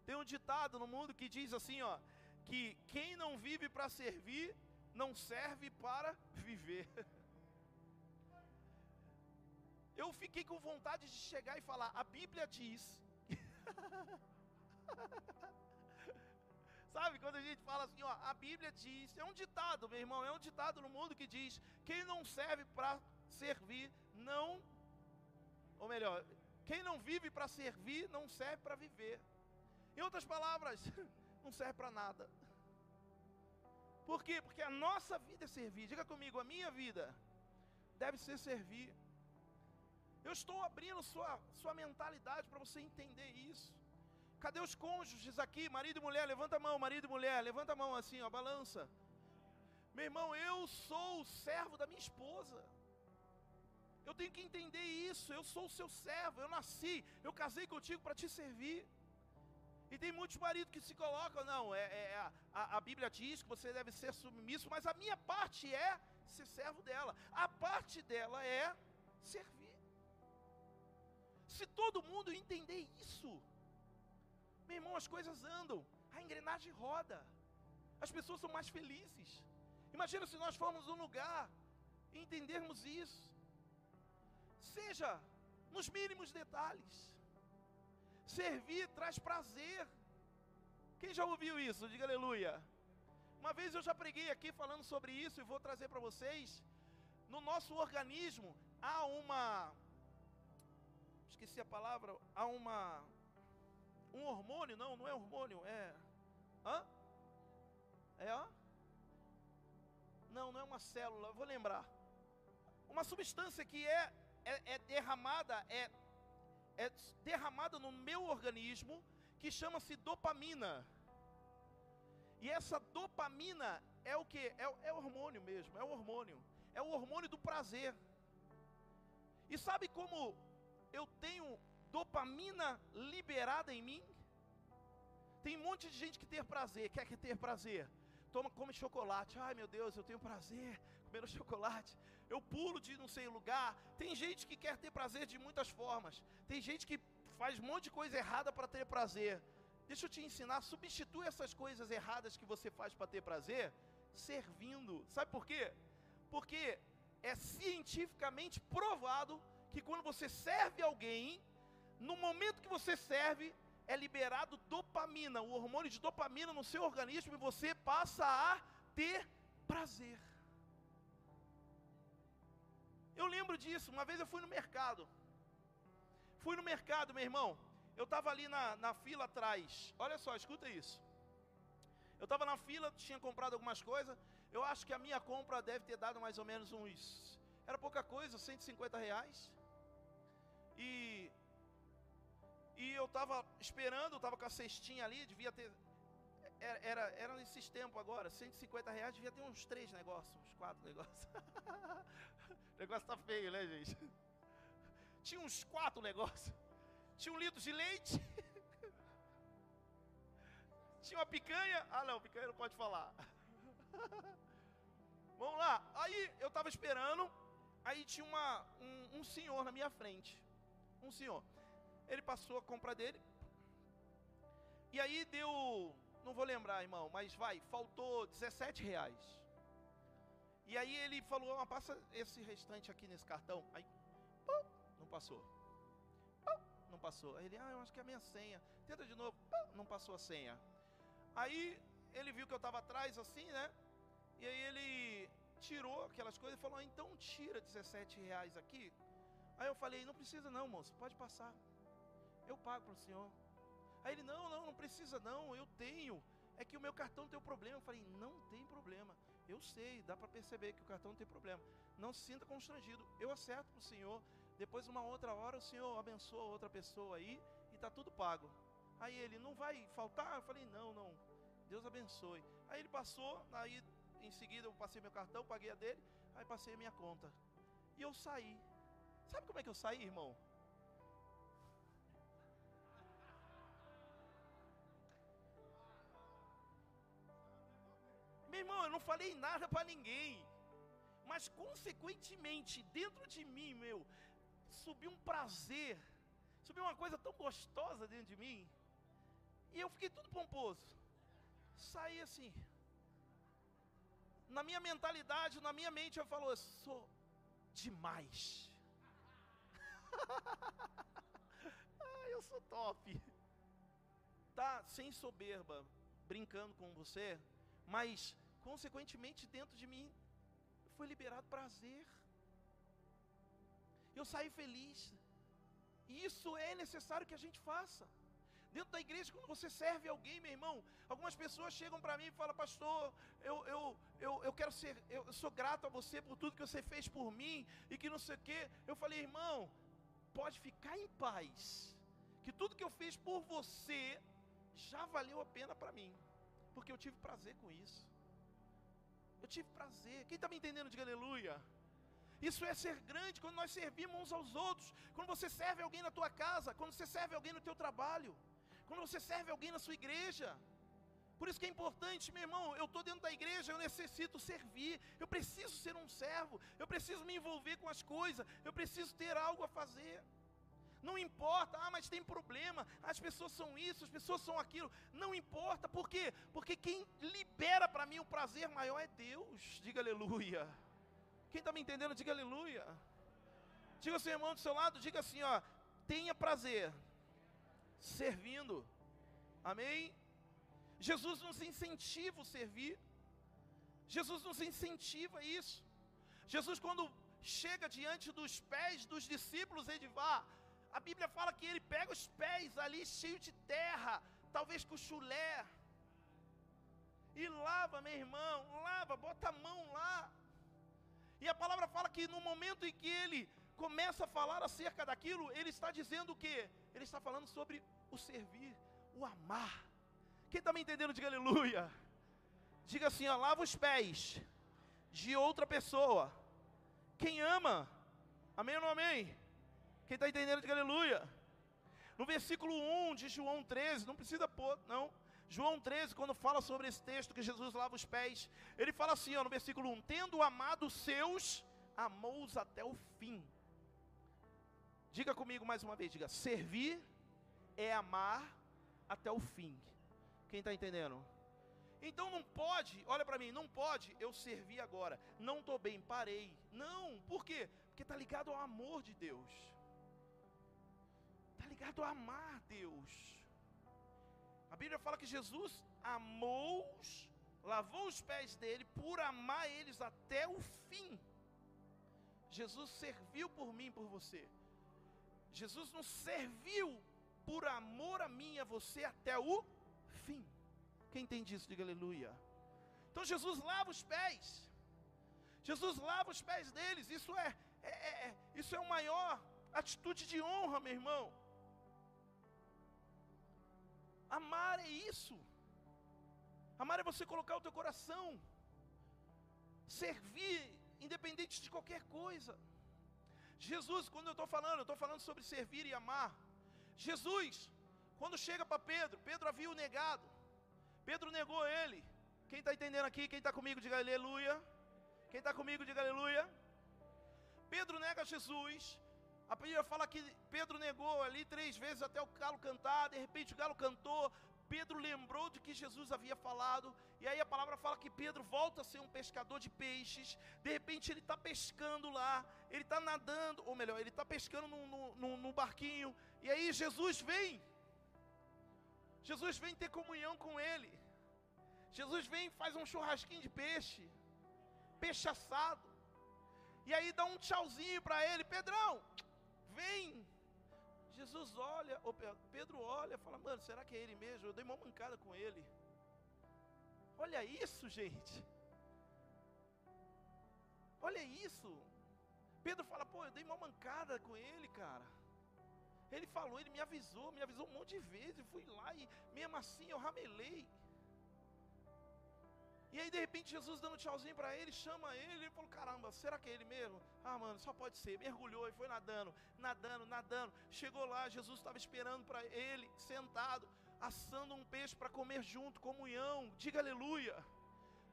Tem um ditado no mundo que diz assim, ó, que quem não vive para servir, não serve para viver. (laughs) Eu fiquei com vontade de chegar e falar: a Bíblia diz. (laughs) Sabe, quando a gente fala assim, ó, a Bíblia diz, é um ditado, meu irmão, é um ditado no mundo que diz: quem não serve para servir, não. Ou melhor, quem não vive para servir, não serve para viver. Em outras palavras, (laughs) não serve para nada. Por quê? Porque a nossa vida é servir. Diga comigo, a minha vida deve ser servir. Eu estou abrindo sua, sua mentalidade para você entender isso. Cadê os cônjuges aqui? Marido e mulher, levanta a mão, marido e mulher, levanta a mão assim, ó, balança. Meu irmão, eu sou o servo da minha esposa. Eu tenho que entender isso. Eu sou o seu servo. Eu nasci, eu casei contigo para te servir. E tem muitos maridos que se colocam, não, é, é a, a, Bíblia diz que você deve ser submisso, mas a minha parte é ser servo dela. A parte dela é servir. Se todo mundo entender isso, meu irmão, as coisas andam, a engrenagem roda, as pessoas são mais felizes. Imagina se nós formos um lugar e entendermos isso, seja nos mínimos detalhes. Servir traz prazer. Quem já ouviu isso? Diga aleluia. Uma vez eu já preguei aqui falando sobre isso e vou trazer para vocês. No nosso organismo há uma. Esqueci a palavra. Há uma. Um hormônio, não, não é hormônio, é. Hã? É, ó? Não, não é uma célula, vou lembrar. Uma substância que é, é, é derramada, é, é derramada no meu organismo, que chama-se dopamina. E essa dopamina é o que? É, é hormônio mesmo, é o hormônio. É o hormônio do prazer. E sabe como eu tenho dopamina liberada em mim? Tem um monte de gente que tem prazer, quer que ter prazer. Toma, come chocolate. Ai meu Deus, eu tenho prazer comer (laughs) chocolate. Eu pulo de não sei lugar. Tem gente que quer ter prazer de muitas formas. Tem gente que faz um monte de coisa errada para ter prazer. Deixa eu te ensinar, substitui essas coisas erradas que você faz para ter prazer, servindo. Sabe por quê? Porque é cientificamente provado que quando você serve alguém, no momento que você serve, é liberado dopamina, o hormônio de dopamina no seu organismo e você passa a ter prazer. Eu lembro disso, uma vez eu fui no mercado. Fui no mercado, meu irmão. Eu estava ali na, na fila atrás. Olha só, escuta isso. Eu estava na fila, tinha comprado algumas coisas. Eu acho que a minha compra deve ter dado mais ou menos uns. Era pouca coisa, 150 reais. E. E eu estava esperando, estava com a cestinha ali, devia ter. Era, era, era nesses tempos agora, 150 reais, devia ter uns três negócios, uns quatro negócios. (laughs) o negócio tá feio, né, gente? Tinha uns quatro negócios. Tinha um litro de leite. (laughs) Tinha uma picanha. Ah, não, picanha não pode falar. (laughs) Vamos lá. Aí eu estava esperando. Aí tinha uma, um, um senhor na minha frente. Um senhor. Ele passou a compra dele. E aí deu. Não vou lembrar, irmão, mas vai, faltou 17 reais. E aí ele falou: ah, passa esse restante aqui nesse cartão. Aí, pum, não passou não passou. Aí ele, ah, eu acho que é a minha senha. Tenta de novo, não passou a senha. Aí ele viu que eu estava atrás assim, né? E aí ele tirou aquelas coisas e falou, ah, então tira 17 reais aqui. Aí eu falei, não precisa não, moço, pode passar. Eu pago para o senhor. Aí ele, não, não, não precisa não, eu tenho. É que o meu cartão tem um problema. Eu falei, não tem problema. Eu sei, dá para perceber que o cartão tem problema. Não se sinta constrangido. Eu acerto para o senhor. Depois, uma outra hora, o Senhor abençoa outra pessoa aí e está tudo pago. Aí ele, não vai faltar? Eu falei, não, não. Deus abençoe. Aí ele passou, aí em seguida eu passei meu cartão, paguei a dele, aí passei a minha conta. E eu saí. Sabe como é que eu saí, irmão? Meu irmão, eu não falei nada para ninguém. Mas consequentemente, dentro de mim, meu, subiu um prazer, subiu uma coisa tão gostosa dentro de mim, e eu fiquei tudo pomposo. Saí assim. Na minha mentalidade, na minha mente, eu falo, eu sou demais. (laughs) ah, eu sou top. Tá sem soberba, brincando com você, mas consequentemente dentro de mim foi liberado prazer eu saí feliz. E isso é necessário que a gente faça. Dentro da igreja, quando você serve alguém, meu irmão, algumas pessoas chegam para mim e falam, pastor, eu, eu, eu, eu quero ser, eu sou grato a você por tudo que você fez por mim, e que não sei o quê. Eu falei, irmão, pode ficar em paz, que tudo que eu fiz por você já valeu a pena para mim, porque eu tive prazer com isso. Eu tive prazer. Quem está me entendendo, diga aleluia. Isso é ser grande quando nós servimos uns aos outros. Quando você serve alguém na tua casa, quando você serve alguém no teu trabalho, quando você serve alguém na sua igreja. Por isso que é importante, meu irmão, eu estou dentro da igreja, eu necessito servir, eu preciso ser um servo, eu preciso me envolver com as coisas, eu preciso ter algo a fazer. Não importa, ah, mas tem problema, as pessoas são isso, as pessoas são aquilo. Não importa, por quê? Porque quem libera para mim o prazer maior é Deus. Diga aleluia. Quem está me entendendo, diga aleluia. Diga ao seu irmão do seu lado, diga assim, ó, tenha prazer servindo. Amém? Jesus nos incentiva a servir. Jesus nos incentiva isso. Jesus, quando chega diante dos pés dos discípulos Edivar, a Bíblia fala que ele pega os pés ali cheio de terra, talvez com chulé, e lava, meu irmão, lava, bota a mão lá. E a palavra fala que no momento em que ele começa a falar acerca daquilo, ele está dizendo o quê? Ele está falando sobre o servir, o amar. Quem está me entendendo, diga aleluia. Diga assim, ó, lava os pés de outra pessoa. Quem ama, amém ou não amém? Quem está entendendo, diga aleluia. No versículo 1 de João 13, não precisa pôr, não. João 13, quando fala sobre esse texto que Jesus lava os pés, ele fala assim, ó, no versículo 1: Tendo amado os seus, amou-os até o fim. Diga comigo mais uma vez, diga: servir é amar até o fim. Quem está entendendo? Então não pode, olha para mim, não pode eu servir agora. Não estou bem, parei. Não, por quê? Porque está ligado ao amor de Deus. Ligado a amar Deus. A Bíblia fala que Jesus amou-os, lavou os pés dele por amar eles até o fim. Jesus serviu por mim, por você. Jesus nos serviu por amor a mim e a você até o fim. Quem entende isso, diga aleluia. Então Jesus lava os pés. Jesus lava os pés deles. Isso é, é, é isso é a maior atitude de honra, meu irmão. Amar é isso. Amar é você colocar o teu coração. Servir, independente de qualquer coisa. Jesus, quando eu estou falando, eu estou falando sobre servir e amar. Jesus, quando chega para Pedro, Pedro havia o negado. Pedro negou ele. Quem está entendendo aqui? Quem está comigo, diga aleluia. Quem está comigo, diga aleluia. Pedro nega Jesus. A Bíblia fala que Pedro negou ali três vezes até o galo cantar. De repente o galo cantou. Pedro lembrou de que Jesus havia falado. E aí a palavra fala que Pedro volta a ser um pescador de peixes. De repente ele está pescando lá. Ele está nadando. Ou melhor, ele está pescando no, barquinho. E aí Jesus vem. Jesus vem ter comunhão com ele. Jesus vem e faz um churrasquinho de peixe, peixe assado. E aí dá um tchauzinho para ele, Pedrão, vem. Jesus olha, Pedro olha, fala, mano, será que é ele mesmo? Eu dei uma mancada com ele. Olha isso, gente. Olha isso. Pedro fala, pô, eu dei uma mancada com ele, cara. Ele falou, ele me avisou, me avisou um monte de vezes. Fui lá e mesmo assim eu ramelei. E aí de repente Jesus dando tchauzinho para ele, chama ele, ele falou: "Caramba, será que é ele mesmo?" Ah, mano, só pode ser. Mergulhou e foi nadando, nadando, nadando. Chegou lá, Jesus estava esperando para ele, sentado, assando um peixe para comer junto, comunhão. Diga aleluia.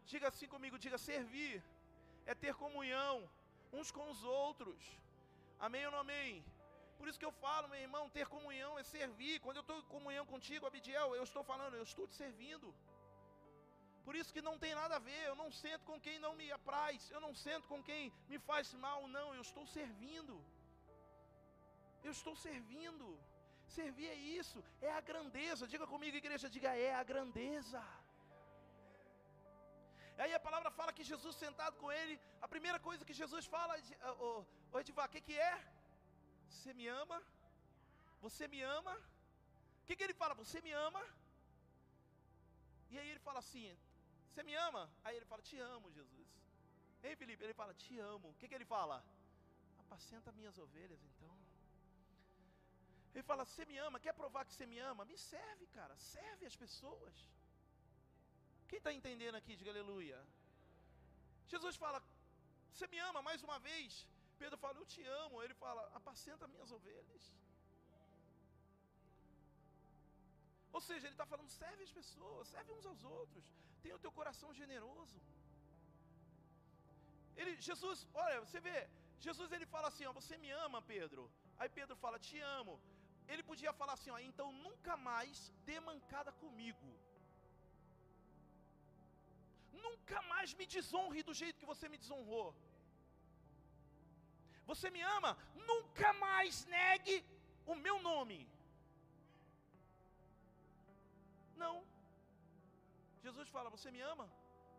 Diga assim comigo, diga servir é ter comunhão uns com os outros. Amém ou não amém? Por isso que eu falo, meu irmão, ter comunhão é servir. Quando eu estou em comunhão contigo, Abidiel, eu estou falando, eu estou te servindo. Por isso que não tem nada a ver, eu não sento com quem não me apraz, eu não sento com quem me faz mal, não, eu estou servindo. Eu estou servindo. Servir é isso, é a grandeza. Diga comigo, igreja, diga é a grandeza. Aí a palavra fala que Jesus sentado com ele, a primeira coisa que Jesus fala, ô oh, o que, que é? Você me ama? Você me ama? O que, que ele fala? Você me ama? E aí ele fala assim: Você me ama? Aí ele fala: Te amo, Jesus. Ei, Felipe, ele fala: Te amo. O que, que ele fala? Apacenta minhas ovelhas, então. Ele fala: Você me ama? Quer provar que você me ama? Me serve, cara. Serve as pessoas. Quem está entendendo aqui? Diga aleluia. Jesus fala: Você me ama mais uma vez? Pedro fala, eu te amo. Ele fala, apacenta minhas ovelhas. Ou seja, ele está falando, serve as pessoas, serve uns aos outros. Tenha o teu coração generoso. Ele, Jesus, olha, você vê, Jesus ele fala assim, ó, você me ama, Pedro. Aí Pedro fala, te amo. Ele podia falar assim, ó, então nunca mais dê mancada comigo. Nunca mais me desonre do jeito que você me desonrou. Você me ama? Nunca mais negue o meu nome. Não. Jesus fala: Você me ama?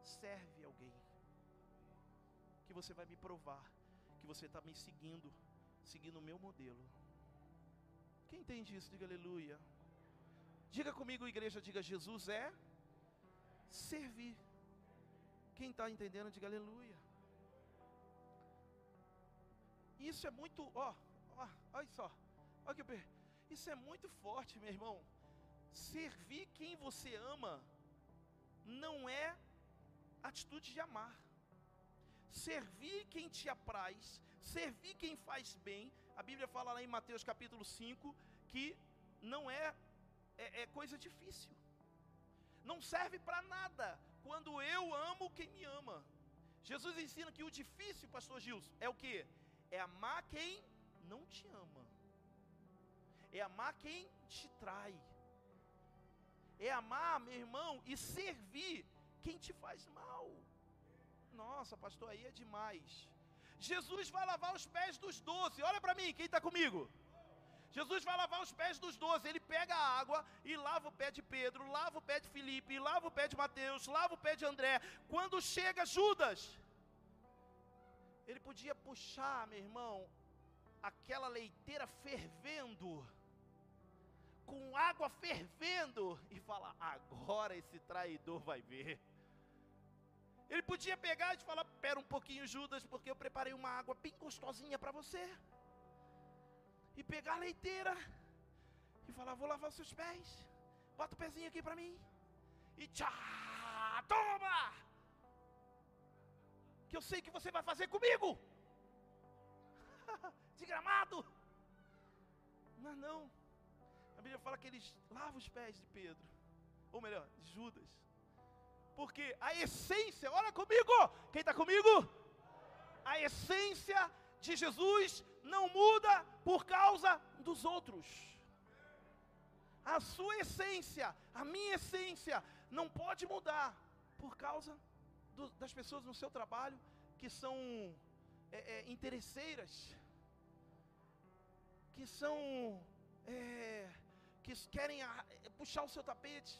serve alguém. Que você vai me provar que você está me seguindo, seguindo o meu modelo. Quem entende isso, diga aleluia. Diga comigo, igreja, diga Jesus é servir. Quem está entendendo, diga aleluia. Isso é muito, ó, ó, olha só, olha que isso é muito forte, meu irmão. Servir quem você ama não é atitude de amar. Servir quem te apraz, servir quem faz bem. A Bíblia fala lá em Mateus capítulo 5 que não é, é, é coisa difícil. Não serve para nada quando eu amo quem me ama. Jesus ensina que o difícil, pastor Gilson, é o que? É amar quem não te ama. É amar quem te trai. É amar, meu irmão, e servir quem te faz mal. Nossa, pastor, aí é demais. Jesus vai lavar os pés dos doze. Olha para mim, quem está comigo? Jesus vai lavar os pés dos doze. Ele pega a água e lava o pé de Pedro, lava o pé de Filipe, lava o pé de Mateus, lava o pé de André. Quando chega Judas, ele podia puxar, meu irmão, aquela leiteira fervendo com água fervendo e falar: agora esse traidor vai ver. Ele podia pegar e falar: Pera um pouquinho, Judas, porque eu preparei uma água bem gostosinha para você. E pegar a leiteira e falar: Vou lavar os seus pés. Bota o pezinho aqui para mim. E tchá, toma! Que eu sei que você vai fazer comigo. (laughs) De gramado. Mas não. A Bíblia fala que eles lavam os pés de Pedro, ou melhor, de Judas. Porque a essência, olha comigo, quem está comigo? A essência de Jesus não muda por causa dos outros. A sua essência, a minha essência, não pode mudar por causa do, das pessoas no seu trabalho que são é, é, interesseiras, que são é, que querem eh, puxar o seu tapete.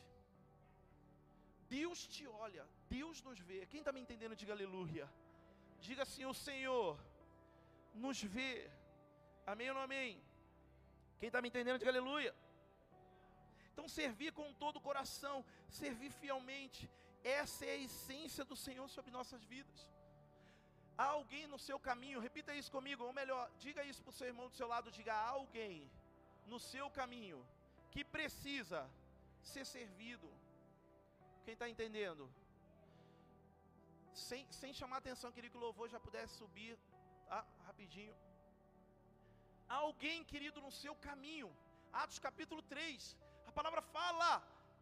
Deus te olha, Deus nos vê. Quem está me entendendo, diga aleluia. Diga assim: o Senhor nos vê. Amém ou não amém? Quem está me entendendo, diga aleluia. Então, servir com todo o coração, servir fielmente, essa é a essência do Senhor sobre nossas vidas. Há alguém no seu caminho, repita isso comigo, ou melhor, diga isso para o seu irmão do seu lado, diga: há alguém no seu caminho que precisa ser servido. Quem está entendendo? Sem, sem chamar atenção, queria que o louvor já pudesse subir tá? rapidinho. Alguém, querido, no seu caminho. Atos capítulo 3. A palavra fala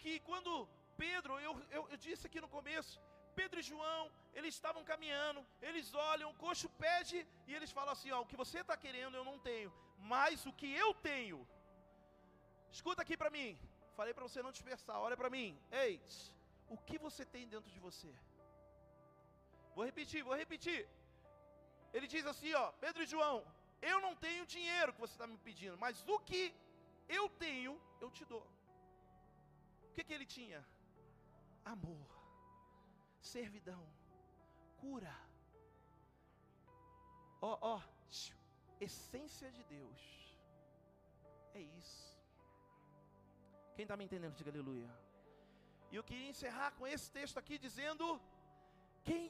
que quando Pedro, eu, eu, eu disse aqui no começo, Pedro e João, eles estavam caminhando, eles olham, o coxo pede e eles falam assim: ó, o que você está querendo eu não tenho, mas o que eu tenho, Escuta aqui para mim. Falei para você não dispersar. Olha para mim. Ei, o que você tem dentro de você? Vou repetir, vou repetir. Ele diz assim, ó, Pedro e João, eu não tenho dinheiro que você está me pedindo, mas o que eu tenho, eu te dou. O que, que ele tinha? Amor, servidão, cura. Ó, ó, essência de Deus. É isso. Quem está me entendendo, diga aleluia. E eu queria encerrar com esse texto aqui dizendo: quem?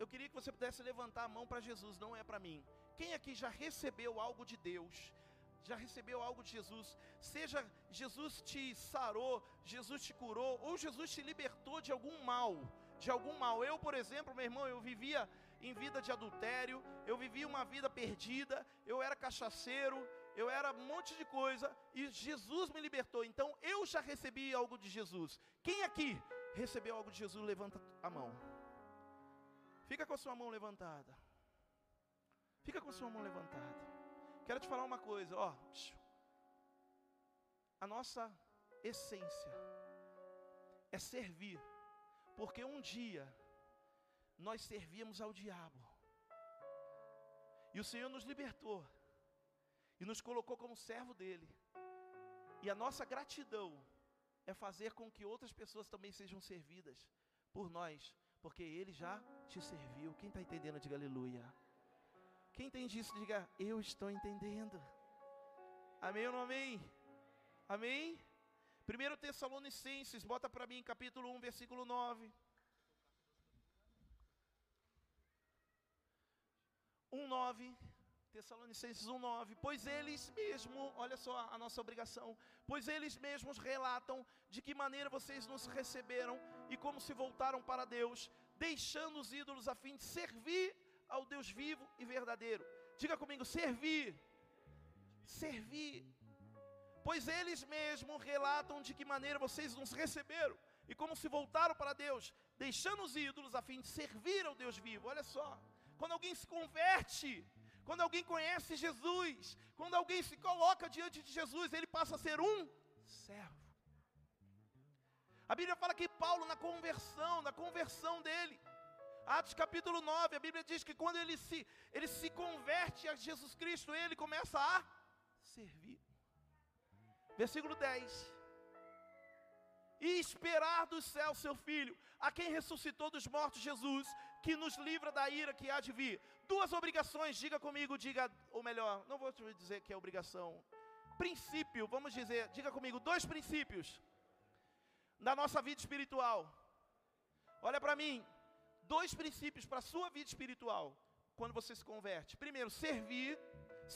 Eu queria que você pudesse levantar a mão para Jesus, não é para mim. Quem aqui já recebeu algo de Deus? Já recebeu algo de Jesus? Seja Jesus te sarou, Jesus te curou, ou Jesus te libertou de algum mal, de algum mal. Eu, por exemplo, meu irmão, eu vivia em vida de adultério, eu vivia uma vida perdida, eu era cachaceiro, eu era um monte de coisa e Jesus me libertou. Então eu já recebi algo de Jesus. Quem aqui recebeu algo de Jesus? Levanta a mão. Fica com a sua mão levantada. Fica com a sua mão levantada. Quero te falar uma coisa, ó. A nossa essência é servir. Porque um dia nós servíamos ao diabo. E o Senhor nos libertou e nos colocou como servo dele. E a nossa gratidão é fazer com que outras pessoas também sejam servidas por nós, porque Ele já te serviu. Quem está entendendo, diga aleluia. Quem entende isso, diga eu estou entendendo. Amém ou não amém? Amém? 1 Tessalonicenses, bota para mim, capítulo 1, versículo 9. 1,9, Tessalonicenses 1,9. Pois eles mesmos, olha só a nossa obrigação, pois eles mesmos relatam de que maneira vocês nos receberam e como se voltaram para Deus, deixando os ídolos a fim de servir ao Deus vivo e verdadeiro. Diga comigo, servir. Servir. Pois eles mesmos relatam de que maneira vocês nos receberam e como se voltaram para Deus, deixando os ídolos a fim de servir ao Deus vivo. Olha só, quando alguém se converte, quando alguém conhece Jesus, quando alguém se coloca diante de Jesus, ele passa a ser um servo. A Bíblia fala que Paulo, na conversão, na conversão dele, Atos capítulo 9, a Bíblia diz que quando ele se, ele se converte a Jesus Cristo, ele começa a servir. Versículo 10 e esperar do céu seu filho, a quem ressuscitou dos mortos Jesus, que nos livra da ira que há de vir. Duas obrigações, diga comigo, diga, ou melhor, não vou te dizer que é obrigação. Princípio, vamos dizer, diga comigo, dois princípios da nossa vida espiritual. Olha para mim, dois princípios para a sua vida espiritual quando você se converte. Primeiro, servir.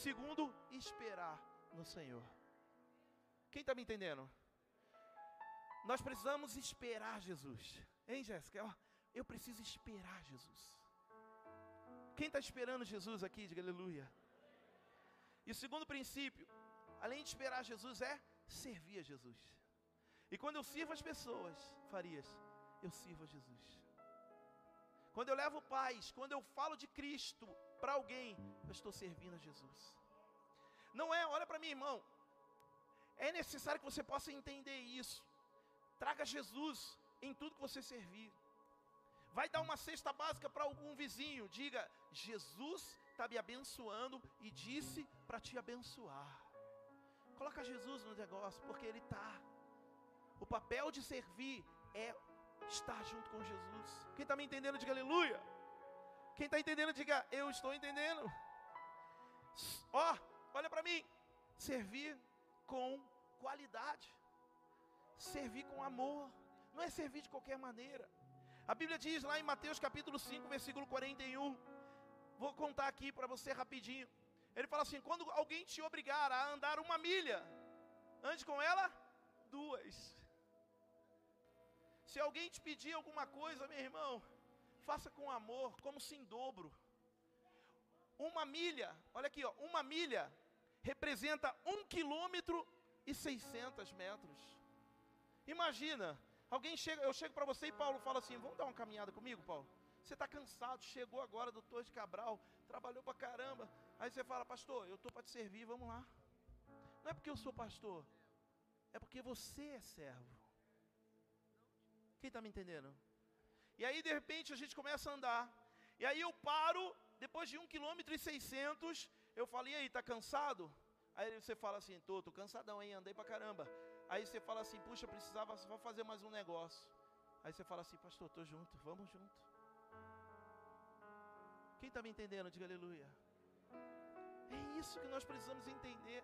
Segundo, esperar no Senhor. Quem está me entendendo? Nós precisamos esperar Jesus. Hein, Jéssica? Eu preciso esperar Jesus. Quem está esperando Jesus aqui, diga aleluia. E o segundo princípio, além de esperar Jesus, é servir a Jesus. E quando eu sirvo as pessoas, Farias, eu sirvo a Jesus. Quando eu levo paz, quando eu falo de Cristo para alguém, eu estou servindo a Jesus. Não é, olha para mim, irmão. É necessário que você possa entender isso. Traga Jesus em tudo que você servir. Vai dar uma cesta básica para algum vizinho. Diga: Jesus está me abençoando e disse para te abençoar. Coloca Jesus no negócio, porque Ele está. O papel de servir é estar junto com Jesus. Quem está me entendendo, diga aleluia. Quem está entendendo, diga eu estou entendendo. Ó, oh, olha para mim. Servir com qualidade servir com amor, não é servir de qualquer maneira. A Bíblia diz lá em Mateus capítulo 5, versículo 41. Vou contar aqui para você rapidinho. Ele fala assim: quando alguém te obrigar a andar uma milha, ande com ela duas. Se alguém te pedir alguma coisa, meu irmão, faça com amor, como se em dobro. Uma milha, olha aqui, ó, uma milha representa um quilômetro e 600 metros. Imagina, alguém chega, eu chego para você e Paulo fala assim: vamos dar uma caminhada comigo, Paulo? Você está cansado, chegou agora do Torre de Cabral, trabalhou para caramba. Aí você fala, pastor, eu estou para te servir, vamos lá. Não é porque eu sou pastor, é porque você é servo. Quem está me entendendo? E aí, de repente, a gente começa a andar. E aí eu paro, depois de um quilômetro e seiscentos, eu falo, e aí, está cansado? Aí você fala assim, tô, tô cansadão, hein, andei para caramba. Aí você fala assim, puxa, precisava só fazer mais um negócio. Aí você fala assim, pastor, estou junto, vamos junto. Quem está me entendendo? Diga aleluia. É isso que nós precisamos entender.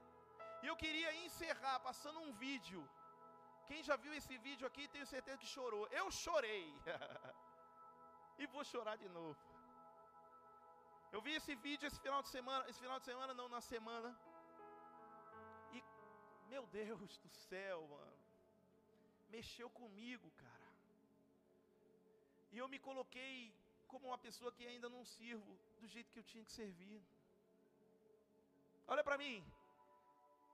E eu queria encerrar passando um vídeo. Quem já viu esse vídeo aqui, tenho certeza que chorou. Eu chorei. (laughs) e vou chorar de novo. Eu vi esse vídeo esse final de semana, esse final de semana não, na semana. Meu Deus do céu, mano. Mexeu comigo, cara. E eu me coloquei como uma pessoa que ainda não sirvo do jeito que eu tinha que servir. Olha para mim.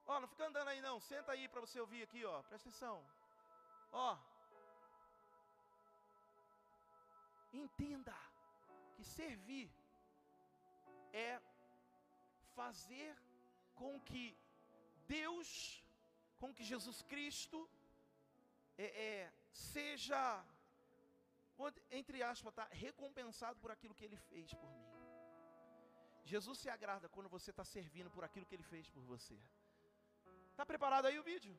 Ó, não fica andando aí não. Senta aí para você ouvir aqui, ó. Presta atenção. Ó. Entenda que servir é fazer com que Deus com que Jesus Cristo é, é, seja, entre aspas, tá, recompensado por aquilo que Ele fez por mim. Jesus se agrada quando você está servindo por aquilo que Ele fez por você. Está preparado aí o vídeo?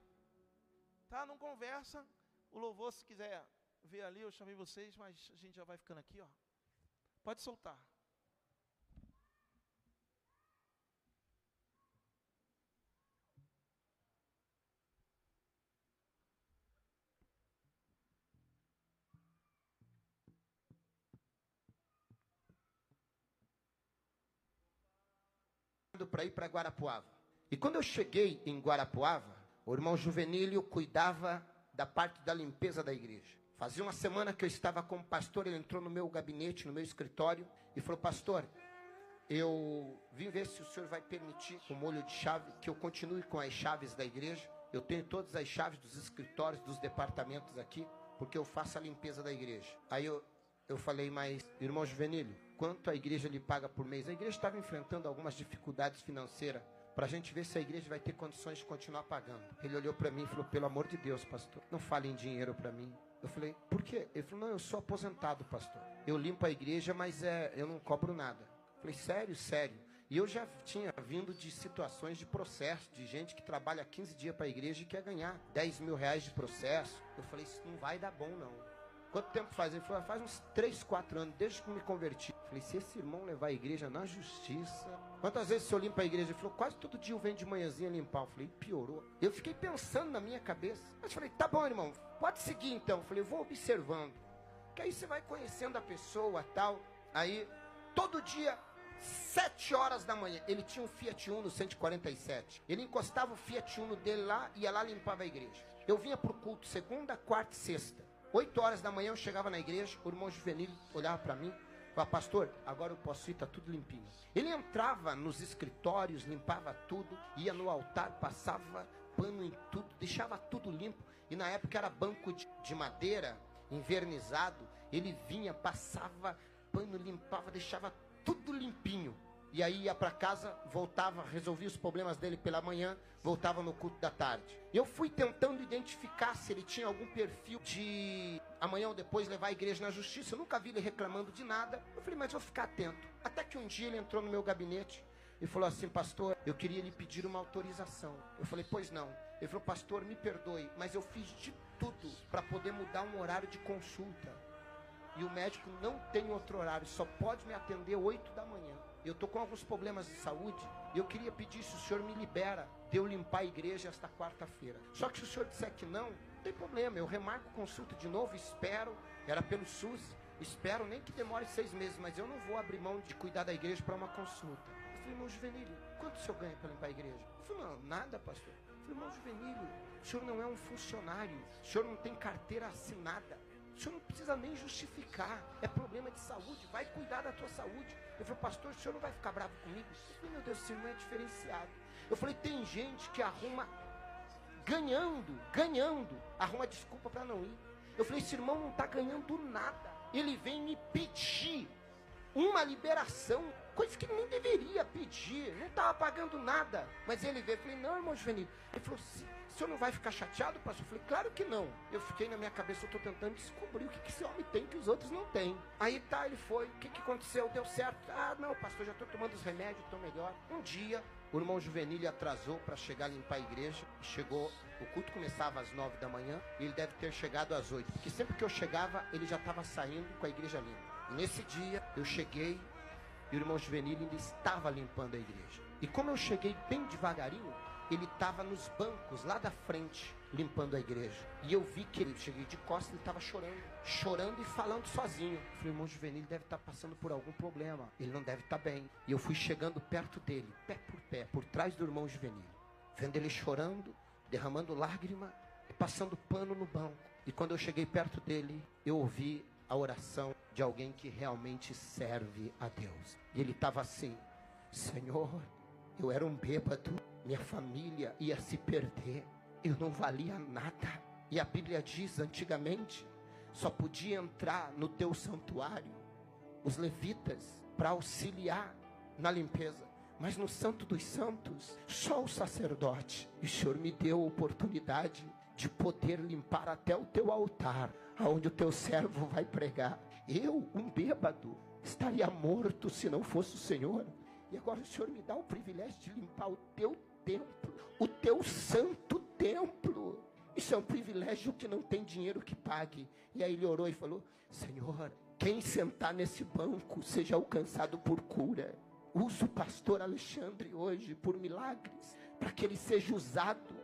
Tá? Não conversa. O louvor, se quiser ver ali, eu chamei vocês, mas a gente já vai ficando aqui, ó. Pode soltar. Para ir para Guarapuava. E quando eu cheguei em Guarapuava, o irmão Juvenílio cuidava da parte da limpeza da igreja. Fazia uma semana que eu estava como pastor, ele entrou no meu gabinete, no meu escritório, e falou: Pastor, eu vim ver se o senhor vai permitir, com molho de chave, que eu continue com as chaves da igreja. Eu tenho todas as chaves dos escritórios, dos departamentos aqui, porque eu faço a limpeza da igreja. Aí eu, eu falei, mas, irmão Juvenílio, quanto a igreja lhe paga por mês? A igreja estava enfrentando algumas dificuldades financeiras para a gente ver se a igreja vai ter condições de continuar pagando. Ele olhou para mim e falou: Pelo amor de Deus, pastor, não fale em dinheiro para mim. Eu falei: Por quê? Ele falou: Não, eu sou aposentado, pastor. Eu limpo a igreja, mas é, eu não cobro nada. Eu falei: Sério, sério. E eu já tinha vindo de situações de processo, de gente que trabalha 15 dias para a igreja e quer ganhar 10 mil reais de processo. Eu falei: Isso não vai dar bom, não. Quanto tempo faz? Ele falou, faz uns 3, 4 anos, desde que me converti. Falei, se esse irmão levar a igreja na justiça. Quantas vezes o senhor limpa a igreja? Ele falou, quase todo dia eu venho de manhãzinha limpar. Eu falei, piorou. Eu fiquei pensando na minha cabeça. Mas falei, tá bom, irmão, pode seguir então. Eu falei, vou observando. Que aí você vai conhecendo a pessoa tal. Aí, todo dia, 7 horas da manhã, ele tinha um Fiat Uno 147. Ele encostava o Fiat Uno dele lá e ia lá limpava a igreja. Eu vinha pro culto segunda, quarta e sexta. Oito horas da manhã eu chegava na igreja, o irmão juvenil olhava para mim, falava, pastor, agora posso ir, está tudo limpinho. Ele entrava nos escritórios, limpava tudo, ia no altar, passava pano em tudo, deixava tudo limpo. E na época era banco de, de madeira, invernizado. Ele vinha, passava pano, limpava, deixava tudo limpinho. E aí ia para casa, voltava, resolvia os problemas dele pela manhã, voltava no culto da tarde. Eu fui tentando identificar se ele tinha algum perfil de amanhã ou depois levar a igreja na justiça. Eu nunca vi ele reclamando de nada. Eu falei, mas vou ficar atento. Até que um dia ele entrou no meu gabinete e falou assim, pastor, eu queria lhe pedir uma autorização. Eu falei, pois não. Ele falou, pastor, me perdoe, mas eu fiz de tudo para poder mudar um horário de consulta. E o médico não tem outro horário, só pode me atender 8 da manhã eu estou com alguns problemas de saúde e eu queria pedir se o senhor me libera de eu limpar a igreja esta quarta-feira. Só que se o senhor disser que não, não tem problema, eu remarco consulta de novo, espero, era pelo SUS, espero nem que demore seis meses, mas eu não vou abrir mão de cuidar da igreja para uma consulta. Eu falei, irmão Juvenílio, quanto o senhor ganha para limpar a igreja? Ele falou, não, nada, pastor. Eu falei, irmão Juvenílio, o senhor não é um funcionário, o senhor não tem carteira assinada. O senhor não precisa nem justificar. É problema de saúde. Vai cuidar da tua saúde. Eu falei, pastor, o senhor não vai ficar bravo comigo? Eu falei, meu Deus, esse irmão é diferenciado. Eu falei, tem gente que arruma ganhando, ganhando, arruma desculpa para não ir. Eu falei, esse irmão não está ganhando nada. Ele vem me pedir uma liberação, coisa que nem deveria pedir, não estava pagando nada. Mas ele veio, eu falei, não, irmão Juvenil. Ele falou, o senhor não vai ficar chateado, pastor? Eu falei, claro que não. Eu fiquei na minha cabeça, eu estou tentando descobrir o que, que esse homem tem que os outros não têm. Aí tá, ele foi, o que, que aconteceu? Deu certo? Ah, não, pastor, já estou tomando os remédios, estou melhor. Um dia, o irmão Juvenil atrasou para chegar a limpar a igreja. Chegou, o culto começava às nove da manhã e ele deve ter chegado às oito. Porque sempre que eu chegava, ele já estava saindo com a igreja limpa. Nesse dia, eu cheguei e o irmão Juvenil ainda estava limpando a igreja. E como eu cheguei bem devagarinho, ele estava nos bancos lá da frente, limpando a igreja. E eu vi que ele, cheguei de costas, ele estava chorando, chorando e falando sozinho. Eu falei, irmão Juvenil deve estar tá passando por algum problema, ele não deve estar tá bem. E eu fui chegando perto dele, pé por pé, por trás do irmão Juvenil, vendo ele chorando, derramando lágrima e passando pano no banco. E quando eu cheguei perto dele, eu ouvi a oração de alguém que realmente serve a Deus. E ele estava assim: Senhor, eu era um bêbado, minha família ia se perder, eu não valia nada. E a Bíblia diz: antigamente, só podia entrar no teu santuário os levitas para auxiliar na limpeza. Mas no Santo dos Santos, só o sacerdote. E o Senhor me deu a oportunidade de poder limpar até o teu altar, aonde o teu servo vai pregar. Eu, um bêbado, estaria morto se não fosse o Senhor. E agora o Senhor me dá o privilégio de limpar o teu templo, o teu santo templo. Isso é um privilégio que não tem dinheiro que pague. E aí ele orou e falou: Senhor, quem sentar nesse banco seja alcançado por cura. Usa o pastor Alexandre hoje por milagres, para que ele seja usado,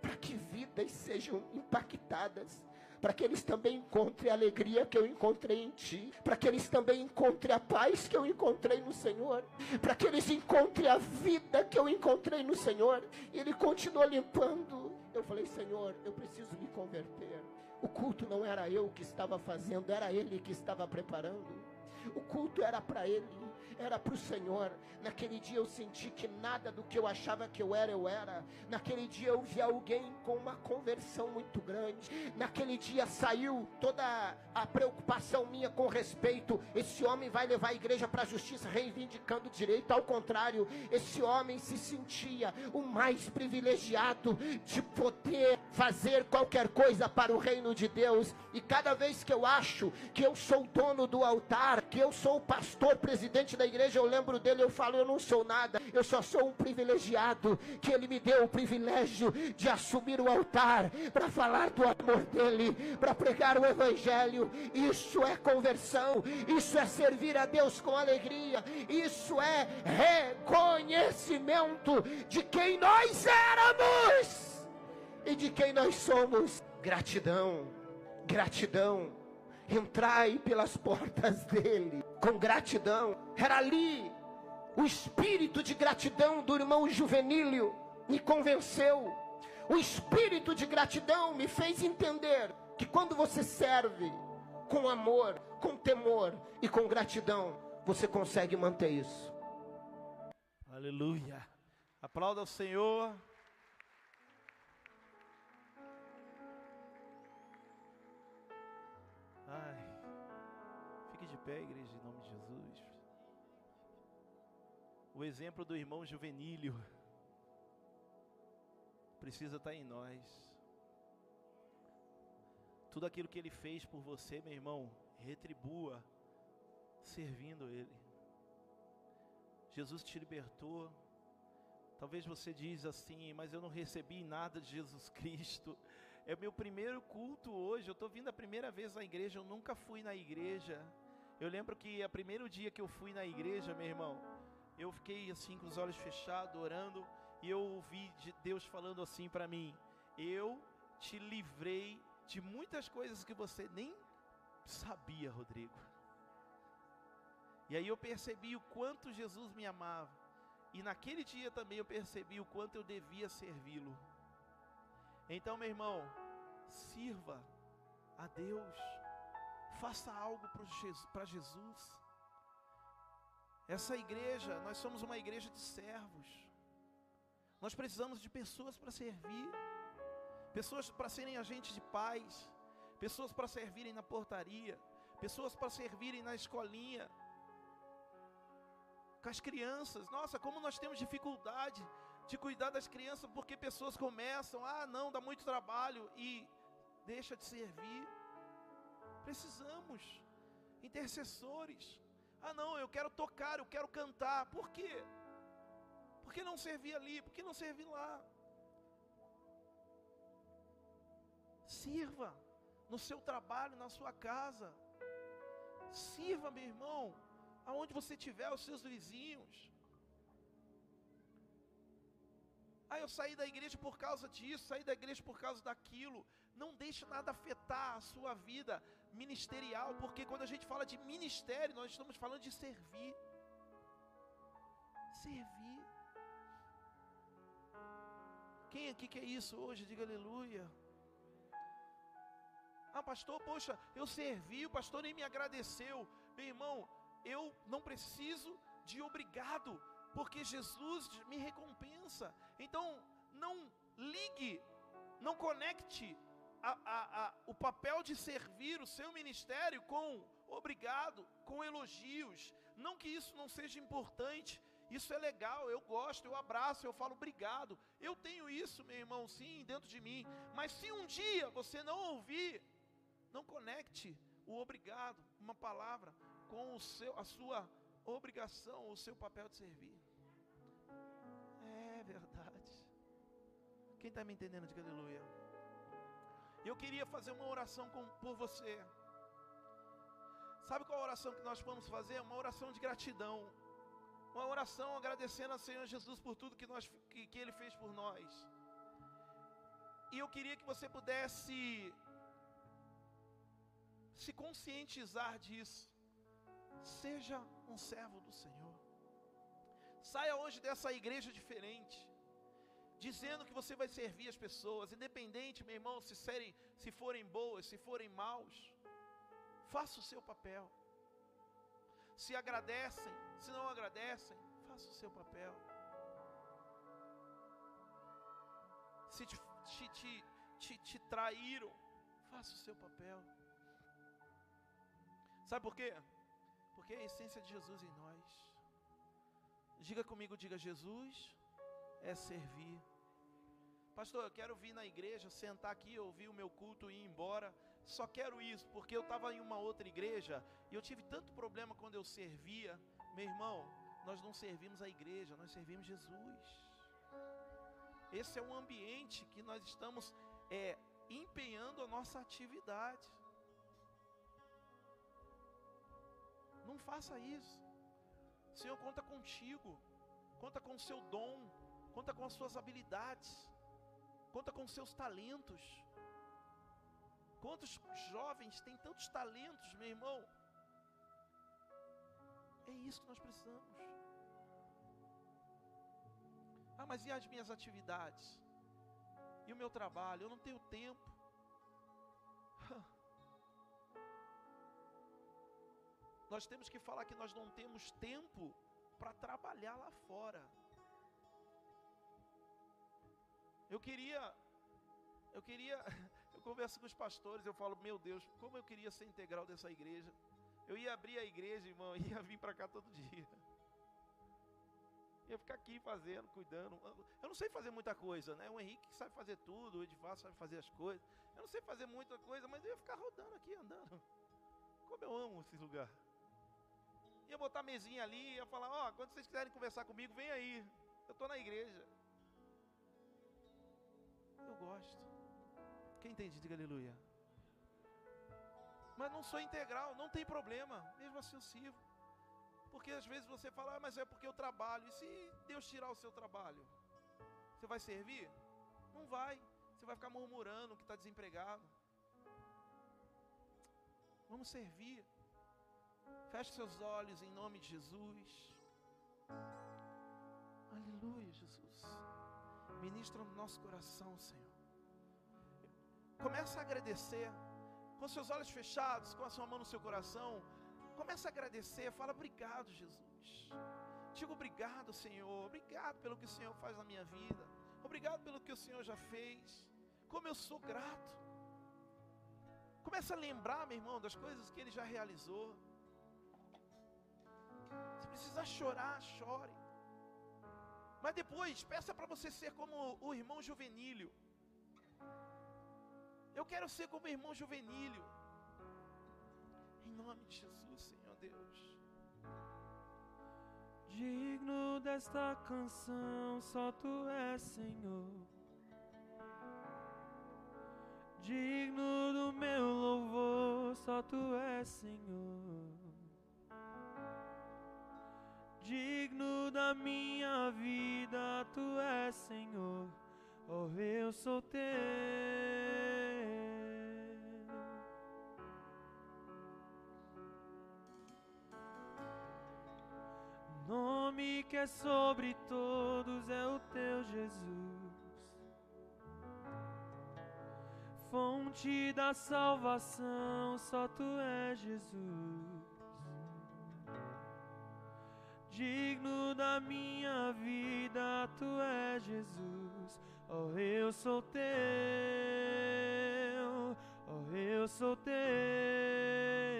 para que vidas sejam impactadas para que eles também encontrem a alegria que eu encontrei em Ti, para que eles também encontrem a paz que eu encontrei no Senhor, para que eles encontrem a vida que eu encontrei no Senhor. E Ele continua limpando. Eu falei, Senhor, eu preciso me converter. O culto não era eu que estava fazendo, era Ele que estava preparando. O culto era para Ele era para o Senhor. Naquele dia eu senti que nada do que eu achava que eu era, eu era. Naquele dia eu vi alguém com uma conversão muito grande. Naquele dia saiu toda a preocupação minha com respeito. Esse homem vai levar a igreja para a justiça, reivindicando direito. Ao contrário, esse homem se sentia o mais privilegiado de poder fazer qualquer coisa para o reino de Deus. E cada vez que eu acho que eu sou dono do altar, que eu sou o pastor presidente da igreja, eu lembro dele, eu falo, eu não sou nada, eu só sou um privilegiado, que ele me deu o privilégio de assumir o altar para falar do amor dele, para pregar o evangelho. Isso é conversão, isso é servir a Deus com alegria, isso é reconhecimento de quem nós éramos e de quem nós somos. Gratidão, gratidão entrai pelas portas dele com gratidão. Era ali o espírito de gratidão do irmão Juvenílio me convenceu. O espírito de gratidão me fez entender que quando você serve com amor, com temor e com gratidão, você consegue manter isso. Aleluia. Aplauda o Senhor. Pé, igreja, em nome de Jesus. O exemplo do irmão Juvenílio precisa estar em nós. Tudo aquilo que ele fez por você, meu irmão, retribua servindo ele. Jesus te libertou. Talvez você diz assim, mas eu não recebi nada de Jesus Cristo. É o meu primeiro culto hoje. Eu estou vindo a primeira vez na igreja. Eu nunca fui na igreja. Eu lembro que o primeiro dia que eu fui na igreja, meu irmão, eu fiquei assim com os olhos fechados, orando, e eu ouvi de Deus falando assim para mim: Eu te livrei de muitas coisas que você nem sabia, Rodrigo. E aí eu percebi o quanto Jesus me amava. E naquele dia também eu percebi o quanto eu devia servi-lo. Então, meu irmão, sirva a Deus, faça algo para Jesus. Essa igreja, nós somos uma igreja de servos. Nós precisamos de pessoas para servir, pessoas para serem agentes de paz, pessoas para servirem na portaria, pessoas para servirem na escolinha, com as crianças. Nossa, como nós temos dificuldade de cuidar das crianças, porque pessoas começam, ah, não, dá muito trabalho e deixa de servir. Precisamos intercessores. Ah, não, eu quero tocar, eu quero cantar. Por quê? Por que não servir ali? Por que não servir lá? Sirva no seu trabalho, na sua casa. Sirva, meu irmão, aonde você tiver, os seus vizinhos. Ah, eu saí da igreja por causa disso, saí da igreja por causa daquilo. Não deixe nada afetar a sua vida ministerial, porque quando a gente fala de ministério, nós estamos falando de servir. Servir. Quem aqui quer isso hoje? Diga aleluia. Ah, pastor, poxa, eu servi, o pastor nem me agradeceu. Meu irmão, eu não preciso de obrigado porque Jesus me recompensa. Então, não ligue, não conecte a, a, a, o papel de servir o seu ministério com obrigado, com elogios. Não que isso não seja importante, isso é legal, eu gosto, eu abraço, eu falo obrigado. Eu tenho isso, meu irmão, sim, dentro de mim. Mas se um dia você não ouvir, não conecte o obrigado, uma palavra, com o seu, a sua obrigação, o seu papel de servir. É verdade. Quem está me entendendo, diga aleluia. Eu queria fazer uma oração com, por você. Sabe qual a oração que nós vamos fazer? Uma oração de gratidão. Uma oração agradecendo ao Senhor Jesus por tudo que, nós, que, que Ele fez por nós. E eu queria que você pudesse se conscientizar disso. Seja um servo do Senhor. Saia hoje dessa igreja diferente, dizendo que você vai servir as pessoas, independente, meu irmão, se, serem, se forem boas, se forem maus. Faça o seu papel. Se agradecem, se não agradecem, faça o seu papel. Se te, te, te, te, te traíram, faça o seu papel. Sabe por quê? Porque é a essência de Jesus em nós. Diga comigo, diga Jesus é servir. Pastor, eu quero vir na igreja, sentar aqui, ouvir o meu culto e ir embora. Só quero isso, porque eu estava em uma outra igreja e eu tive tanto problema quando eu servia. Meu irmão, nós não servimos a igreja, nós servimos Jesus. Esse é o ambiente que nós estamos é, empenhando a nossa atividade. Não faça isso. Senhor conta contigo, conta com o seu dom, conta com as suas habilidades, conta com os seus talentos. Quantos jovens têm tantos talentos, meu irmão? É isso que nós precisamos. Ah, mas e as minhas atividades? E o meu trabalho? Eu não tenho tempo. (laughs) Nós temos que falar que nós não temos tempo para trabalhar lá fora. Eu queria, eu queria, (laughs) eu converso com os pastores, eu falo, meu Deus, como eu queria ser integral dessa igreja. Eu ia abrir a igreja, irmão, (laughs) ia vir para cá todo dia. Ia ficar aqui fazendo, cuidando. Eu não sei fazer muita coisa, né? O Henrique sabe fazer tudo, o Edvar sabe fazer as coisas. Eu não sei fazer muita coisa, mas eu ia ficar rodando aqui, andando. Como eu amo esse lugar. Ia botar mesinha ali, ia falar, ó, oh, quando vocês quiserem conversar comigo, vem aí. Eu estou na igreja. Eu gosto. Quem entende, diga aleluia. Mas não sou integral, não tem problema. Mesmo assim eu sirvo. Porque às vezes você fala, ah, mas é porque eu trabalho. E se Deus tirar o seu trabalho? Você vai servir? Não vai. Você vai ficar murmurando que está desempregado. Vamos servir. Feche seus olhos em nome de Jesus. Aleluia, Jesus. Ministra no nosso coração, Senhor. Começa a agradecer. Com seus olhos fechados, com a sua mão no seu coração. Começa a agradecer. Fala, obrigado, Jesus. Digo obrigado, Senhor. Obrigado pelo que o Senhor faz na minha vida. Obrigado pelo que o Senhor já fez. Como eu sou grato. Começa a lembrar, meu irmão, das coisas que Ele já realizou. Se precisar chorar, chore. Mas depois, peça para você ser como o irmão juvenílio. Eu quero ser como o irmão juvenílio. Em nome de Jesus, Senhor Deus. Digno desta canção, só tu és, Senhor. Digno do meu louvor, só tu és, Senhor digno da minha vida, tu és Senhor, oh eu sou teu. Nome que é sobre todos é o teu Jesus, fonte da salvação, só tu és Jesus digno da minha vida, tu és Jesus. Oh, eu sou teu, oh, eu sou teu.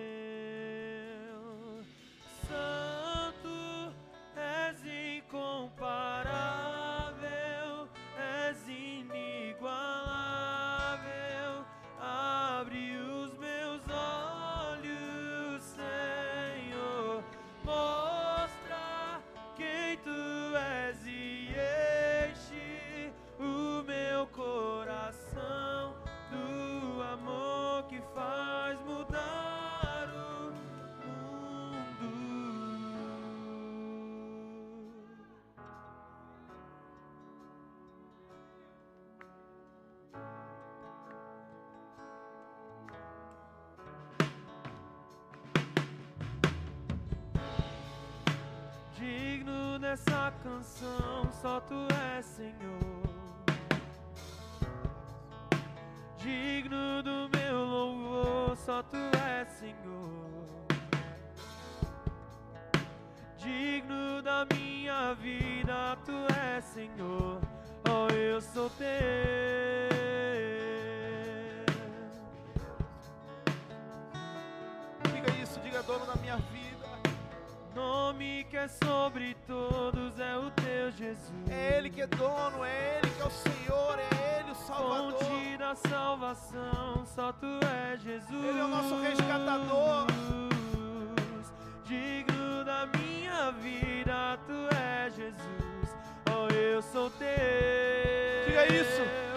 Canção, só tu és Senhor. Digno do meu louvor, só tu és Senhor. Digno da minha vida, tu és Senhor. Oh, eu sou teu. Diga dono da minha. Nome que é sobre todos é o teu Jesus. É Ele que é dono, é Ele que é o Senhor, é Ele o Salvador. Fonte da salvação, só tu és Jesus. Ele é o nosso resgatador. Digno da minha vida, tu és Jesus. Oh, eu sou teu. Diga isso.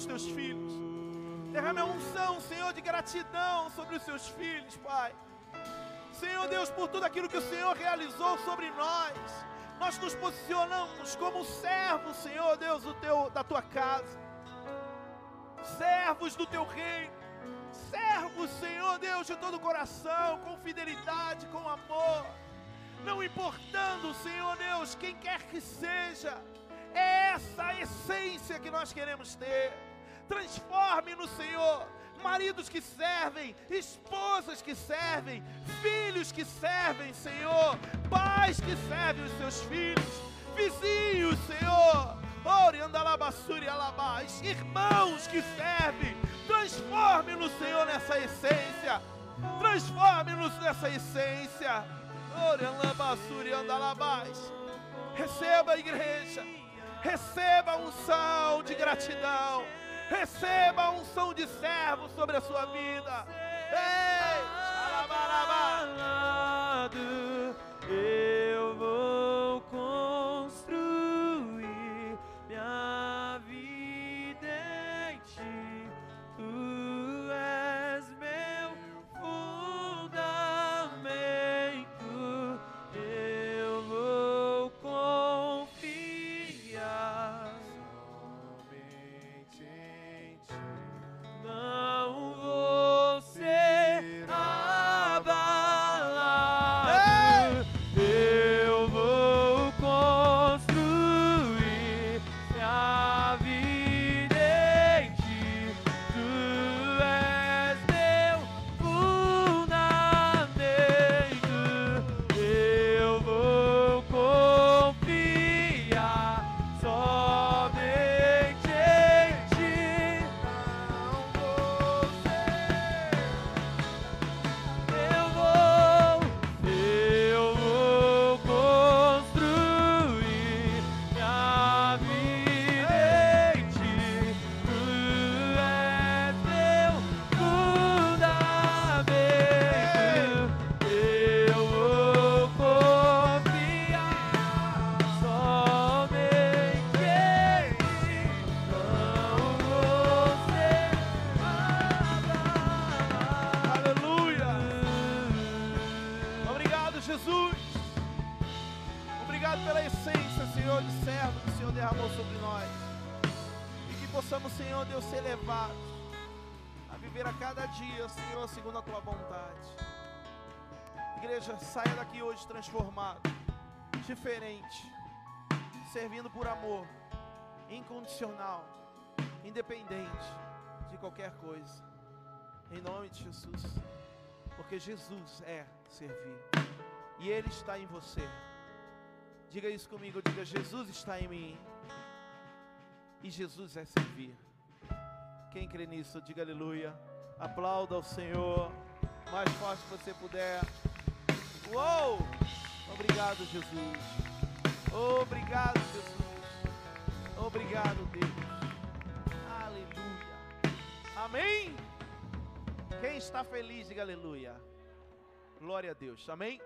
Os teus filhos. Derrame a unção, Senhor, de gratidão sobre os seus filhos, Pai. Senhor Deus, por tudo aquilo que o Senhor realizou sobre nós. Nós nos posicionamos como servos, Senhor Deus, do teu, da tua casa. Servos do teu reino. Servos, Senhor Deus, de todo o coração, com fidelidade, com amor. Não importando, Senhor Deus, quem quer que seja. É essa a essência que nós queremos ter. Transforme-nos, Senhor, maridos que servem, esposas que servem, filhos que servem, Senhor, pais que servem os seus filhos, vizinhos, Senhor, Oriandalabassuri alabás, irmãos que servem, transforme-nos, Senhor, nessa essência, transforme-nos nessa essência, Oriandalabassuri andalabás, receba a igreja, receba a unção de gratidão. Receba a unção de servo sobre a sua vida. Ei, eu vou hoje transformado, diferente, servindo por amor, incondicional, independente de qualquer coisa. Em nome de Jesus. Porque Jesus é servir. E Ele está em você. Diga isso comigo, diga: Jesus está em mim. E Jesus é servir. Quem crê nisso, diga aleluia. Aplauda ao Senhor. Mais forte que você puder. Uou! Obrigado, Jesus. Obrigado, Jesus. Obrigado, Deus. Aleluia. Amém? Quem está feliz, diga aleluia. Glória a Deus. Amém?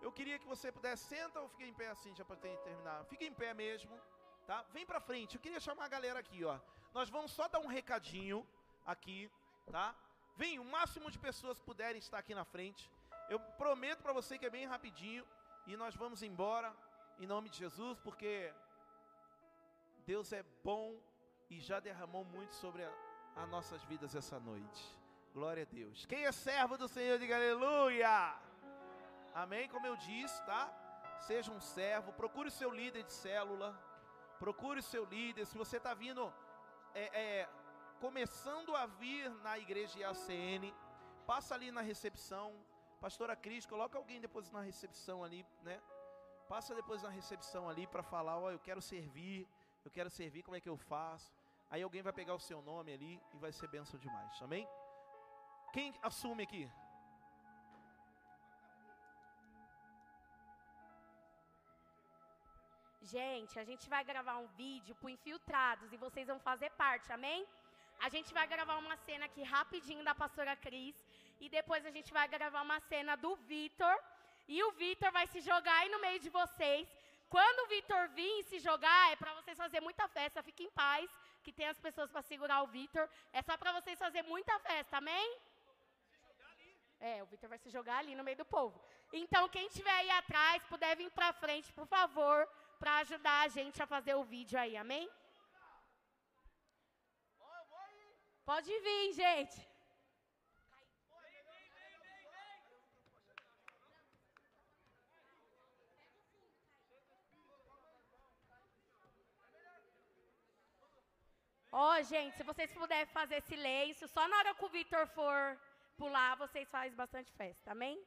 Eu queria que você pudesse, senta ou fique em pé assim, já para terminar. Fique em pé mesmo, tá? Vem para frente. Eu queria chamar a galera aqui, ó. Nós vamos só dar um recadinho aqui, tá? Vem, o máximo de pessoas que puderem estar aqui na frente. Eu prometo para você que é bem rapidinho e nós vamos embora em nome de Jesus, porque Deus é bom e já derramou muito sobre as nossas vidas essa noite. Glória a Deus. Quem é servo do Senhor, diga aleluia. Amém? Como eu disse, tá? Seja um servo, procure o seu líder de célula, procure o seu líder. Se você está vindo, é, é, começando a vir na igreja IACN, passa ali na recepção. Pastora Cris, coloca alguém depois na recepção ali, né? Passa depois na recepção ali para falar, ó, oh, eu quero servir, eu quero servir, como é que eu faço? Aí alguém vai pegar o seu nome ali e vai ser bênção demais, amém? Quem assume aqui? Gente, a gente vai gravar um vídeo para infiltrados e vocês vão fazer parte, amém? A gente vai gravar uma cena aqui rapidinho da pastora Cris e depois a gente vai gravar uma cena do Vitor e o Vitor vai se jogar aí no meio de vocês. Quando o Vitor vir se jogar, é para vocês fazer muita festa. Fiquem em paz, que tem as pessoas para segurar o Vitor. É só para vocês fazer muita festa, amém? É, o Vitor vai se jogar ali no meio do povo. Então, quem estiver aí atrás, puder vir para frente, por favor para ajudar a gente a fazer o vídeo aí, amém? Pode vir, gente. Ó, oh, gente, se vocês puderem fazer silêncio, só na hora que o Vitor for pular, vocês fazem bastante festa, amém?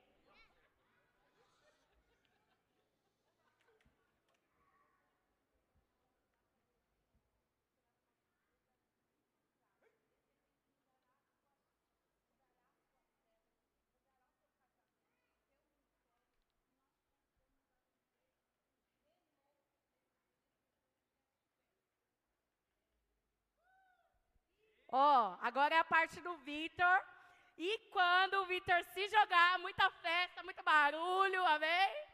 Ó, agora é a parte do Vitor. E quando o Vitor se jogar, muita festa, muito barulho, amém?